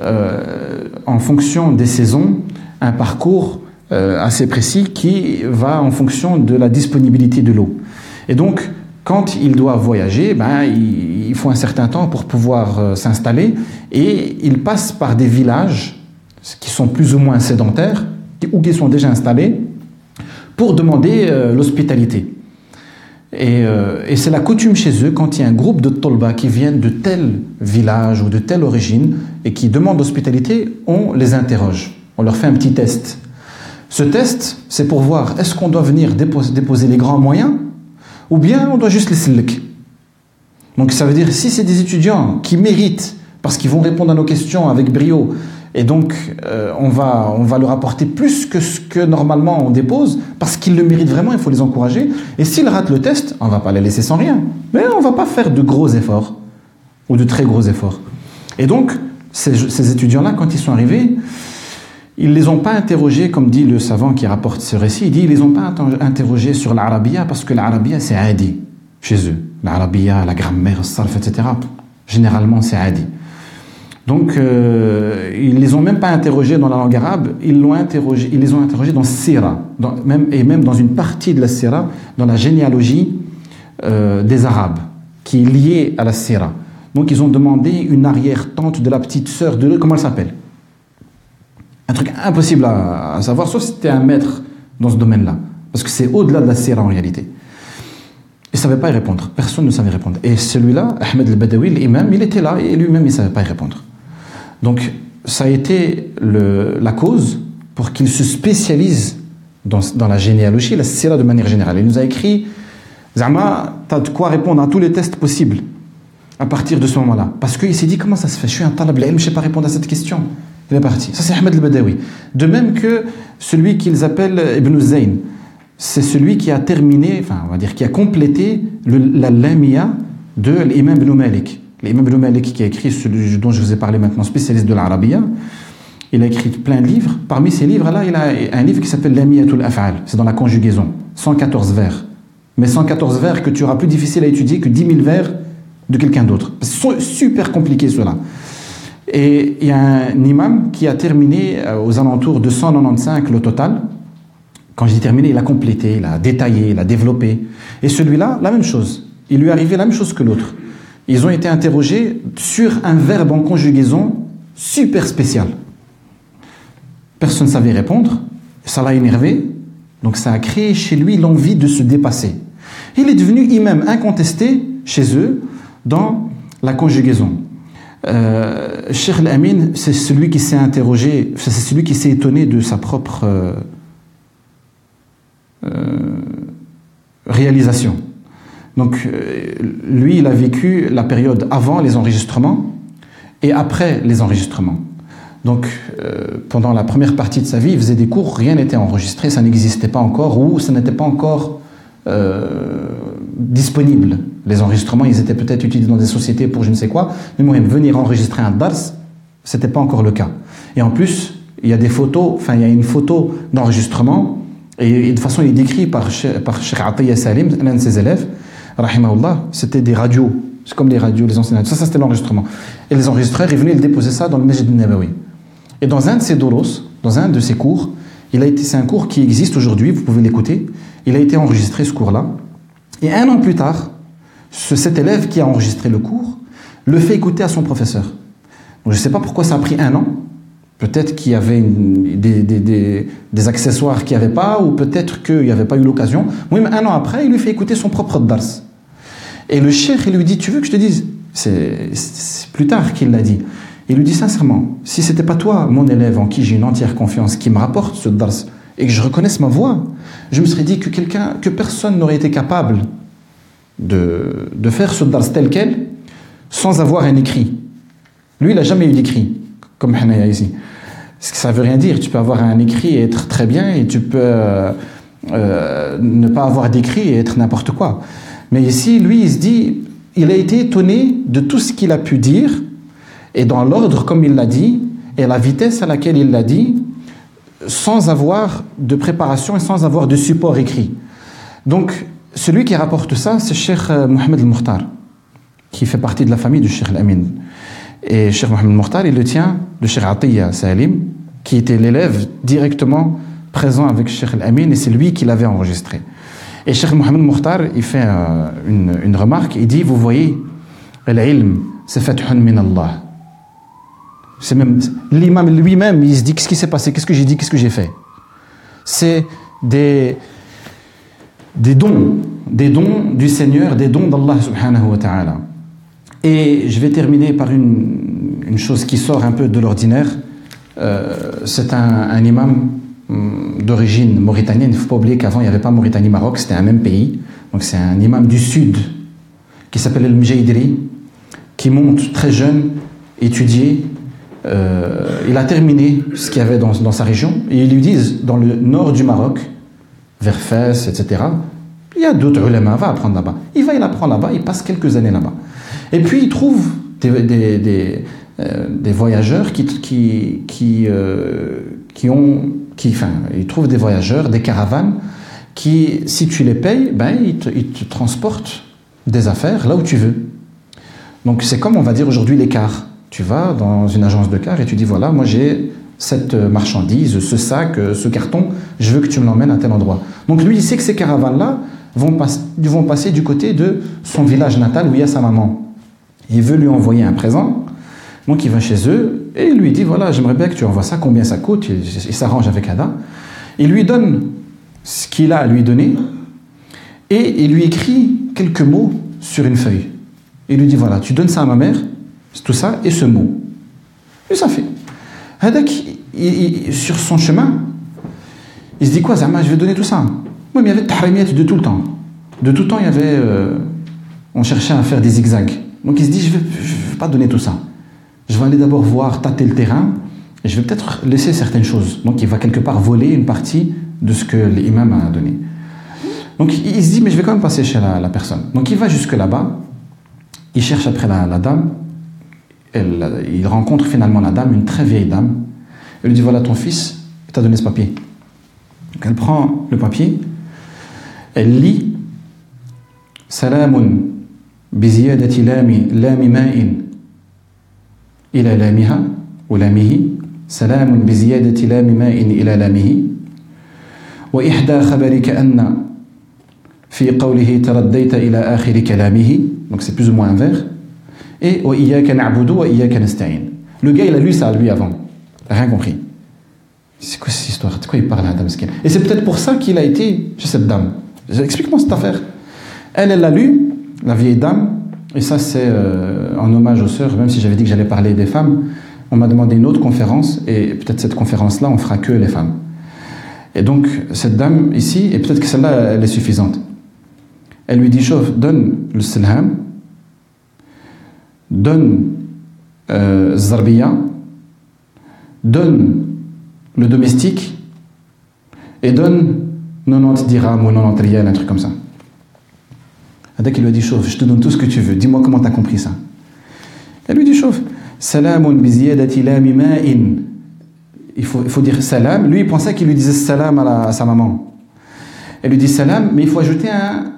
euh, en fonction des saisons un parcours assez précis qui va en fonction de la disponibilité de l'eau. Et donc quand ils doivent voyager, ben, il, faut un certain temps pour pouvoir s'installer et ils passent par des villages qui sont plus ou moins sédentaires ou qui sont déjà installés pour demander euh, l'hospitalité. Et, euh, et c'est la coutume chez eux, quand il y a un groupe de tolba qui viennent de tel village ou de telle origine et qui demandent l'hospitalité, on les interroge. On leur fait un petit test. Ce test, c'est pour voir est-ce qu'on doit venir déposer, les grands moyens ou bien on doit juste les silk? Donc ça veut dire si c'est des étudiants qui méritent, parce qu'ils vont répondre à nos questions avec brio, et donc, euh, on, va, on va leur apporter plus que ce que normalement on dépose, parce qu'ils le méritent vraiment, il faut les encourager. Et s'ils ratent le test, on ne va pas les laisser sans rien. Mais on ne va pas faire de gros efforts, ou de très gros efforts. Et donc, ces, étudiants-là, quand ils sont arrivés, ils ne les ont pas interrogés, comme dit le savant qui rapporte ce récit, il dit, ils les ont pas interrogés sur l'arabia, parce que l'arabia, c'est adi chez eux. L'arabia, la grammaire, le etc. Généralement, c'est adi. Donc, euh, ils les ont même pas interrogés dans la langue arabe, ils, interrogé, ils les ont interrogés dans Sira, même, et même dans une partie de la Sira, dans la généalogie euh, des Arabes, qui est liée à la Sira. Donc, ils ont demandé une arrière-tante de la petite sœur de... Comment elle s'appelle? Un truc impossible à, à savoir, sauf si c'était un maître dans ce domaine-là. Parce que c'est au-delà de la Sira en réalité. Il ne savait pas y répondre. Personne ne savait répondre. Et celui-là, Ahmed al-Badawi, l'imam, il était là et lui-même, il ne savait pas y répondre. Donc, ça a été la cause pour qu'il se spécialise dans, la généalogie, la sira de manière générale. Il nous a écrit Zama, tu de quoi répondre à tous les tests possibles à partir de ce moment-là. Parce qu'il s'est dit Comment ça se fait? Je suis un talab je ne sais pas répondre à cette question. Il est parti. Ça, c'est Ahmed al-Badawi. De même que celui qu'ils appellent Ibn Zayn c'est celui qui a terminé, enfin on va dire qui a complété la lamia de l'imam ibn Malik. L'imam ibn Malik qui a écrit celui dont je vous ai parlé maintenant, spécialiste de l'arabia, il a écrit plein de livres. Parmi ces livres-là, il a un livre qui s'appelle Lamiyatul Af'al. C'est dans la conjugaison. 114 vers. Mais 114 vers que tu auras plus difficile à étudier que 10 000 vers de quelqu'un d'autre. C'est super compliqué cela. Et il y a un imam qui a terminé euh, aux alentours de 195 le total, quand j'ai terminé, il a complété, il a détaillé, il a développé. Et celui-là, la même chose. Il lui est arrivé la même chose que l'autre. Ils ont été interrogés sur un verbe en conjugaison super spécial. Personne ne savait répondre. Ça l'a énervé. Donc ça a créé chez lui l'envie de se dépasser. Il est devenu imam incontesté chez eux dans la conjugaison. Euh, Cheikh Al-Amin, c'est celui qui s'est interrogé, c'est celui qui s'est étonné de sa propre euh, euh, réalisation. Donc euh, lui, il a vécu la période avant les enregistrements et après les enregistrements. Donc euh, pendant la première partie de sa vie, il faisait des cours, rien n'était enregistré, ça n'existait pas encore ou ça n'était pas encore euh, disponible. Les enregistrements, ils étaient peut-être utilisés dans des sociétés pour je ne sais quoi, mais moi, venir enregistrer un dars, c'était pas encore le cas. Et en plus, il y a des photos, enfin il y a une photo d'enregistrement et, de toute façon, il est décrit par, par Salim, l'un de ses élèves, rahimahullah, c'était des radios. C'est comme les radios, les anciennes Ça, ça c'était l'enregistrement. Et les enregistreurs, ils venaient le déposer ça dans le Masjid Nabawi. Et dans un de ses doros, dans un de ses cours, il a été, c'est un cours qui existe aujourd'hui, vous pouvez l'écouter. Il a été enregistré ce cours-là. Et un an plus tard, ce, cet élève qui a enregistré le cours le fait écouter à son professeur. Donc je ne sais pas pourquoi ça a pris un an, Peut-être qu'il y avait des, des, des, accessoires qu'il n'y avait pas, ou peut-être qu'il n'y avait pas eu l'occasion. Même un an après, il lui fait écouter son propre dars. Et le cheikh, il lui dit, tu veux que je te dise C'est plus tard qu'il l'a dit. Il lui dit sincèrement, si c'était pas toi, mon élève, en qui j'ai une entière confiance, qui me rapporte ce dars, et que je reconnaisse ma voix, je me serais dit que quelqu'un, que personne n'aurait été capable de, de faire ce dars tel quel, sans avoir un écrit. Lui, il n'a jamais eu d'écrit, comme Hanaya ici. Ça veut rien dire. Tu peux avoir un écrit et être très bien, et tu peux euh, ne pas avoir d'écrit et être n'importe quoi. Mais ici, lui, il se dit, il a été étonné de tout ce qu'il a pu dire, et dans l'ordre comme il l'a dit, et la vitesse à laquelle il l'a dit, sans avoir de préparation et sans avoir de support écrit. Donc, celui qui rapporte ça, c'est Cheikh euh, Mohamed al-Mukhtar, qui fait partie de la famille du Cheikh al-Amin. Et Cheikh Mohamed Mokhtar, il le tient de Cheikh Atiyah Salim, qui était l'élève directement présent avec Cheikh Al-Amin, et c'est lui qui l'avait enregistré. Et Cheikh Mohamed Mokhtar, il fait euh, une, remarque, il dit, vous voyez, l'ilm, c'est fathun min Allah. C'est même, l'imam lui-même, il se dit, qu'est-ce qui s'est passé, qu'est-ce que j'ai dit, qu'est-ce que j'ai fait? C'est des, des dons, des dons du Seigneur, des dons d'Allah subhanahu wa ta'ala. Et je vais terminer par une, chose qui sort un peu de l'ordinaire. Euh, c'est un, imam hum, d'origine mauritanienne. Il ne faut pas oublier qu'avant, il n'y avait pas Mauritanie-Maroc, c'était un même pays. Donc c'est un imam du sud qui s'appelle El Mjaidri, qui monte très jeune, étudier. Euh, il a terminé ce qu'il y avait dans, sa région. Et ils lui disent, dans le nord du Maroc, vers Fès, etc., il y a d'autres ulama, va apprendre là-bas. Il va, il apprend là-bas, il passe quelques années là-bas. Et puis il trouve des, des, euh, voyageurs qui, qui, qui, euh, qui ont. Qui, enfin, il trouve des voyageurs, des caravanes, qui, si tu les payes, ben, ils, te, ils te transportent des affaires là où tu veux. Donc c'est comme on va dire aujourd'hui les cars. Tu vas dans une agence de cars et tu dis voilà, moi j'ai cette marchandise, ce sac, ce carton, je veux que tu me l'emmènes à tel endroit. Donc lui, il sait que ces caravanes-là vont, vont passer du côté de son village natal où il y a sa maman. Il veut lui envoyer un présent, donc il va chez eux et il lui dit voilà, j'aimerais bien que tu envoies ça, combien ça coûte, il, s'arrange avec Ada. Il lui donne ce qu'il a à lui donner et il lui écrit quelques mots sur une feuille. Il lui dit voilà, tu donnes ça à ma mère, tout ça, et ce mot. Et ça fait. Hadak, sur son chemin, il se dit quoi, Zama, je vais donner tout ça. Oui, mais il y avait tahrimiyat de tout le temps. De tout le temps, il y avait. Euh, on cherchait à faire des zigzags. Donc il se dit je ne vais, pas donner tout ça. Je vais aller d'abord voir, tâter le terrain, et je vais peut-être laisser certaines choses. Donc il va quelque part voler une partie de ce que l'imam a donné. Donc il se dit mais je vais quand même passer chez la, personne. Donc il va jusque là-bas, il cherche après la, dame, il rencontre finalement la dame, une très vieille dame. Elle lui dit voilà ton fils, il t'a donné ce papier. Elle prend le papier, elle lit Salamun بزيادة لام لام ماء إلى لامها ولامه سلام بزيادة لام ماء إلى لامه وإحدى خبرك أن في قوله ترديت إلى آخر كلامه donc c'est plus ou moins un vers et وإياك نعبد وإياك نستعين le gars il a lu ça lui avant rien compris c'est quoi cette histoire de quoi il parle Adam et c'est peut-être pour ça qu'il a été chez cette dame explique-moi cette affaire elle elle l'a lu la vieille dame, et ça c'est euh, en hommage aux sœurs, même si j'avais dit que j'allais parler des femmes, on m'a demandé une autre conférence, et peut-être cette conférence-là, on fera que les femmes. Et donc, cette dame ici, et peut-être que celle-là, elle est suffisante. Elle lui dit, chauffe, donne le silham, donne euh, zarbiya, donne le domestique, et donne 90 dirhams ou 90 riyals, un truc comme ça. Adak lui a dit chauffe, je te donne tout ce que tu veux, dis-moi comment tu as compris ça. Elle lui dit chauffe, salamun biziyadati. Il faut, il faut dire salam. Lui, il pensait qu'il lui disait salam à, sa maman. Elle lui dit salam, mais il faut ajouter un,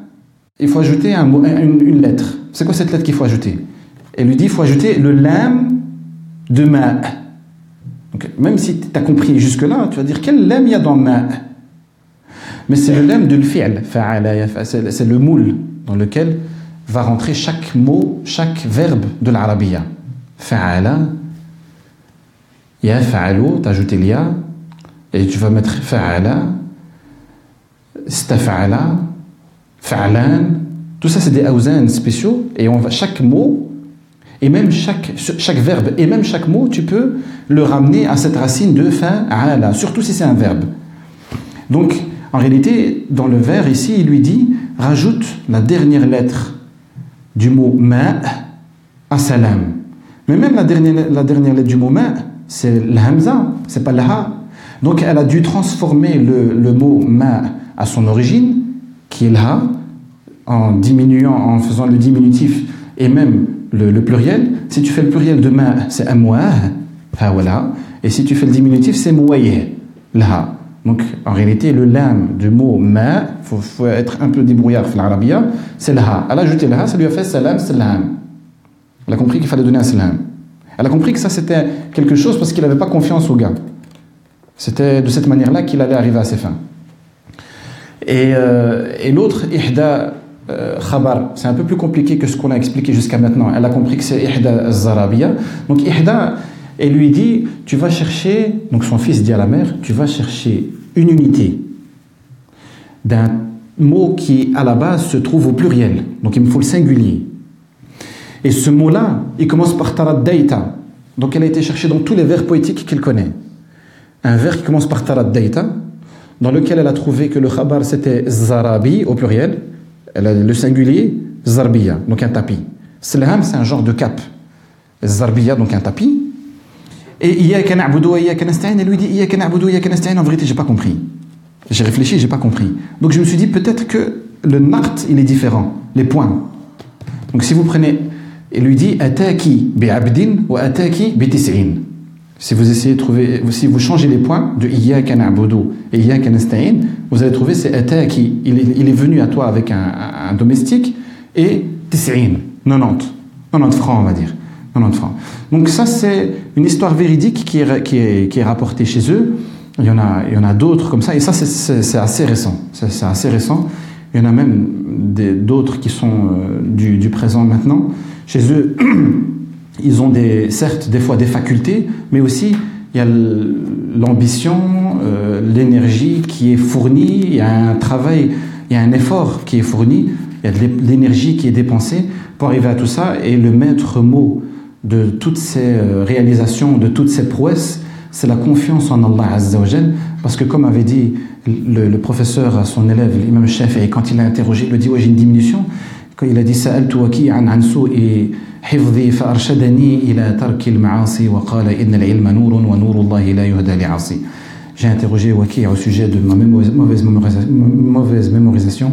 il faut ajouter un, une, lettre. C'est quoi cette lettre qu'il faut ajouter? Elle lui dit il faut ajouter le lam de ma. Donc, même si tu as compris jusque-là, tu vas dire quel lam il y a dans ma? Mais c'est le lam de l'fi'l, c'est le moule dans lequel va rentrer chaque mot, chaque verbe de l'arabia. Fa'ala, ya fa'alu, t'as ajouté l'ya, et tu vas mettre fa'ala, stafa'ala, fa'alan, tout ça c'est des awzan spéciaux, et on va, chaque mot, et même chaque, chaque verbe, et même chaque mot, tu peux le ramener à cette racine de fa'ala, surtout si c'est un verbe. Donc, en réalité, dans le vers ici, il lui dit rajoute la dernière lettre du mot ma à salam. Mais même la dernière, la dernière lettre du mot ma, c'est l'hamza, c'est pas l'ha. Donc elle a dû transformer le, le, mot ma à son origine, qui est l'ha, en diminuant, en faisant le diminutif et même le, pluriel. Si tu fais le pluriel de ma, c'est amwah, voilà. Et si tu fais le diminutif, c'est mouayeh, l'ha. Donc, en réalité, le lam du mot ma, il faut, être un peu débrouillard dans l'arabia, c'est l'ha. Elle a ajouté l'ha, ça lui a fait salam, salam. Elle a compris qu'il fallait donner un salam. Elle a compris que ça c'était quelque chose parce qu'il n'avait pas confiance au gars. C'était de cette manière-là qu'il allait arriver à ses fins. Et, euh, l'autre, ihda euh, khabar, c'est un peu plus compliqué que ce qu'on a expliqué jusqu'à maintenant. Elle a compris que c'est ihda zarabia. Donc ihda, et lui dit Tu vas chercher, donc son fils dit à la mère Tu vas chercher une unité d'un mot qui à la base se trouve au pluriel, donc il me faut le singulier. Et ce mot-là, il commence par taraddaita. Donc elle a été cherchée dans tous les vers poétiques qu'elle connaît. Un vers qui commence par taraddaita, dans lequel elle a trouvé que le khabar c'était zarabi au pluriel, elle a le singulier zarbiya, donc un tapis. Slaham c'est un genre de cap. Zarbiya donc un tapis. Et Iyaka na'budu wa Iyaka nasta'in, elle lui dit Iyaka na'budu wa Iyaka en vérité, j'ai pas compris. J'ai réfléchi, j'ai pas compris. Donc je me suis dit peut-être que le nart, il est différent, les points. Donc si vous prenez, il lui dit Ataki bi'abdin ou Ataki bi'tis'in. Si vous essayez de trouver, si vous changez les points de Iyaka na'budu et nasta'in, vous allez trouver c'est Ataki, il est, il est venu à toi avec un, un domestique et tis'in, 90. 90 francs, on va dire. 90 francs. Donc ça, c'est une histoire véridique qui est, qui est, qui est rapportée chez eux. Il y en a, il y en a d'autres comme ça. Et ça, c'est assez récent. C'est assez récent. Il y en a même d'autres qui sont euh, du, du, présent maintenant. Chez eux, ils ont des, certes des fois des facultés, mais aussi il y a l'ambition, euh, l'énergie qui est fournie, il y a un travail, il y a un effort qui est fourni, il y a de l'énergie qui est dépensée pour arriver à tout ça. Et le maître mot de toutes ces euh, réalisations, de toutes ces prouesses, c'est la confiance en Allah Azzawajal. Parce que comme avait dit le, le professeur à son élève, l'imam Shafi'i, quand il l'a interrogé, il lui dit Ouais, j'ai une diminution. Quand il a dit Sa'altu waki an ansu et حفظي فأرشدني إلى ترك المعاصي وقال إن العلم نور ونور الله لا يهدى لعاصي. J'ai interrogé Waki au sujet de ma mauvaise mémorisation. Mauvaise mémorisation.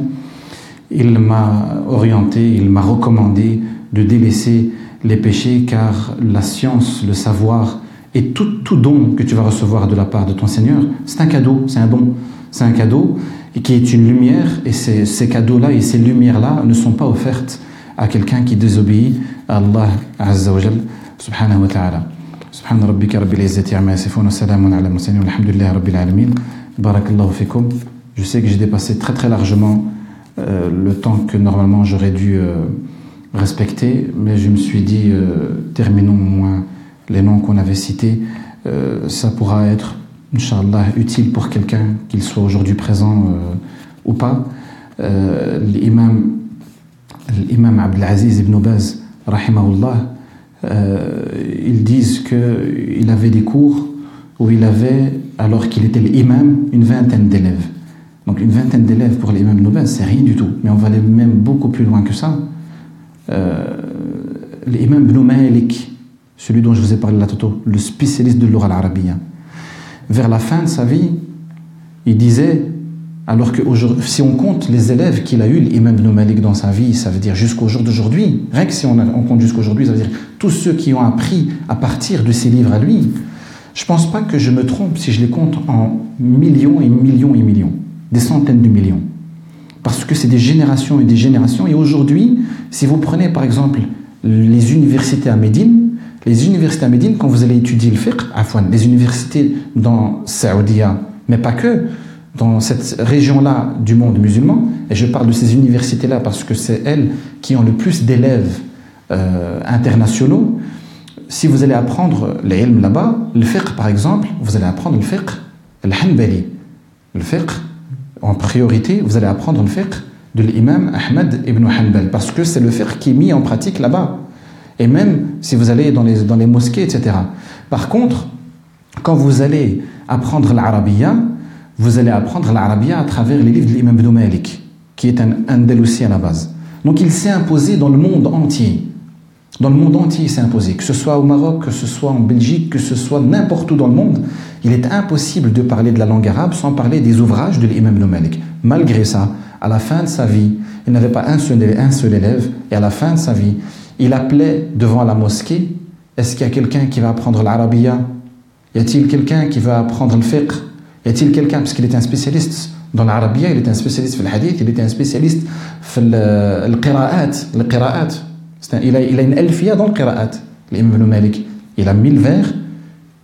Il m'a orienté, il m'a recommandé de délaisser les péchés car la science, le savoir et tout, tout don que tu vas recevoir de la part de ton Seigneur, c'est un cadeau, c'est un don, c'est un cadeau et qui est une lumière et ces, ces cadeaux-là et ces lumières-là ne sont pas offertes à quelqu'un qui désobéit à Allah Azza wa Jal subhanahu wa ta'ala. سبحان ربك رب العزة عما يصفون وسلام على المرسلين والحمد لله رب العالمين بارك الله فيكم Je sais que j'ai dépassé très très largement euh, le temps que normalement j'aurais dû euh, respecter, mais je me suis dit, euh, terminons au moins les noms qu'on avait cités. Euh, ça pourra être, Inch'Allah, utile pour quelqu'un, qu'il soit aujourd'hui présent euh, ou pas. L'imam, l'imam Abdelaziz ibn Baz, rahimahullah, ils disent qu'il avait des cours où il avait, alors qu'il était l'imam, une vingtaine d'élèves. Donc une vingtaine d'élèves pour l'imam Ibn c'est rien du tout. Mais on va aller même beaucoup plus loin que ça. Euh, l'imam Ibn Malik, celui dont je vous ai parlé là tout le spécialiste de l'oral arabien, vers la fin de sa vie, il disait, alors que si on compte les élèves qu'il a eu, l'imam Ibn Malik dans sa vie, ça veut dire jusqu'au jour d'aujourd'hui, rien que si on, on compte jusqu'aujourd'hui, ça veut dire tous ceux qui ont appris à partir de ses livres à lui, je pense pas que je me trompe si je les compte en millions et millions et millions, des centaines de millions. Parce que c'est des générations et des générations. Et aujourd'hui, si vous prenez par exemple les universités à Médine, les universités à Médine, quand vous allez étudier le fiqh, les universités dans Saoudia, mais pas que, dans cette région-là du monde musulman, et je parle de ces universités-là parce que c'est elles qui ont le plus d'élèves euh, internationaux, si vous allez apprendre les ilms là-bas, le fiqh par exemple, vous allez apprendre le fiqh al-hanbali. Le fiqh, en priorité, vous allez apprendre le fiqh de l'imam Ahmed ibn Hanbal, parce que c'est le fiqh qui est mis en pratique là-bas. Et même si vous allez dans les, dans les mosquées, etc. Par contre, quand vous allez apprendre l'arabiya, vous allez apprendre l'arabiya à travers les livres de l'imam ibn Malik, qui est un Andalousi à la base. Donc il s'est imposé dans le monde entier. Dans le monde entier, il s'est imposé. Que ce soit au Maroc, que ce soit en Belgique, que ce soit n'importe où dans le monde, il est impossible de parler de la langue arabe sans parler des ouvrages de l'imam ibn Malik. Malgré ça, à la fin de sa vie, il n'avait pas un seul, un seul élève, et à la fin de sa vie, il appelait devant la mosquée Est-ce qu'il y a quelqu'un qui va apprendre l'arabiya? Y a-t-il quelqu'un qui va apprendre le fiqh? Y a-t-il quelqu'un, parce qu'il était un spécialiste dans l'arabiya, il était un spécialiste dans le hadith, il était un spécialiste dans le qira'at. Il a, il a une elfia dans le qira'at, l'imam ibn Malik. Il a mille vers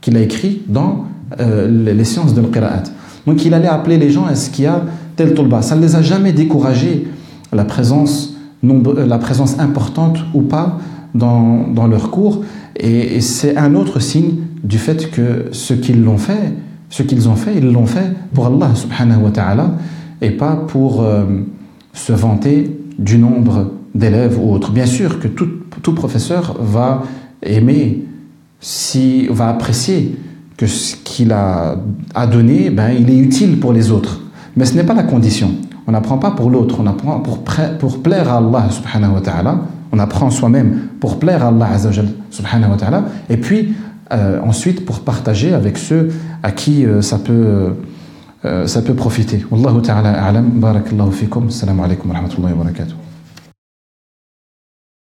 qu'il a écrit dans euh, les sciences de l'qira'at. Donc il allait appeler les gens, est-ce qu'il y a tel tolba Ça ne les a jamais découragés, la présence, euh, la présence importante ou pas dans, leur cours. Et, c'est un autre signe du fait que ce qu'ils l'ont fait, ce qu'ils ont fait, ils l'ont fait pour Allah subhanahu wa ta'ala et pas pour euh, se vanter du nombre d'élèves ou autres. Bien sûr que tout, professeur va aimer, si, va apprécier que ce qu'il a, a donné, ben, il est utile pour les autres. Mais ce n'est pas la condition. On n'apprend pas pour l'autre, on apprend pour, pour plaire à Allah subhanahu wa ta'ala. On apprend soi-même pour plaire à Allah subhanahu wa ta'ala. Et puis, euh, ensuite, pour partager avec ceux à qui euh, ça peut, euh, ça peut profiter. Wallahu ta'ala a'lam. Barakallahu fikum. Assalamu alaikum wa rahmatullahi wa barakatuh.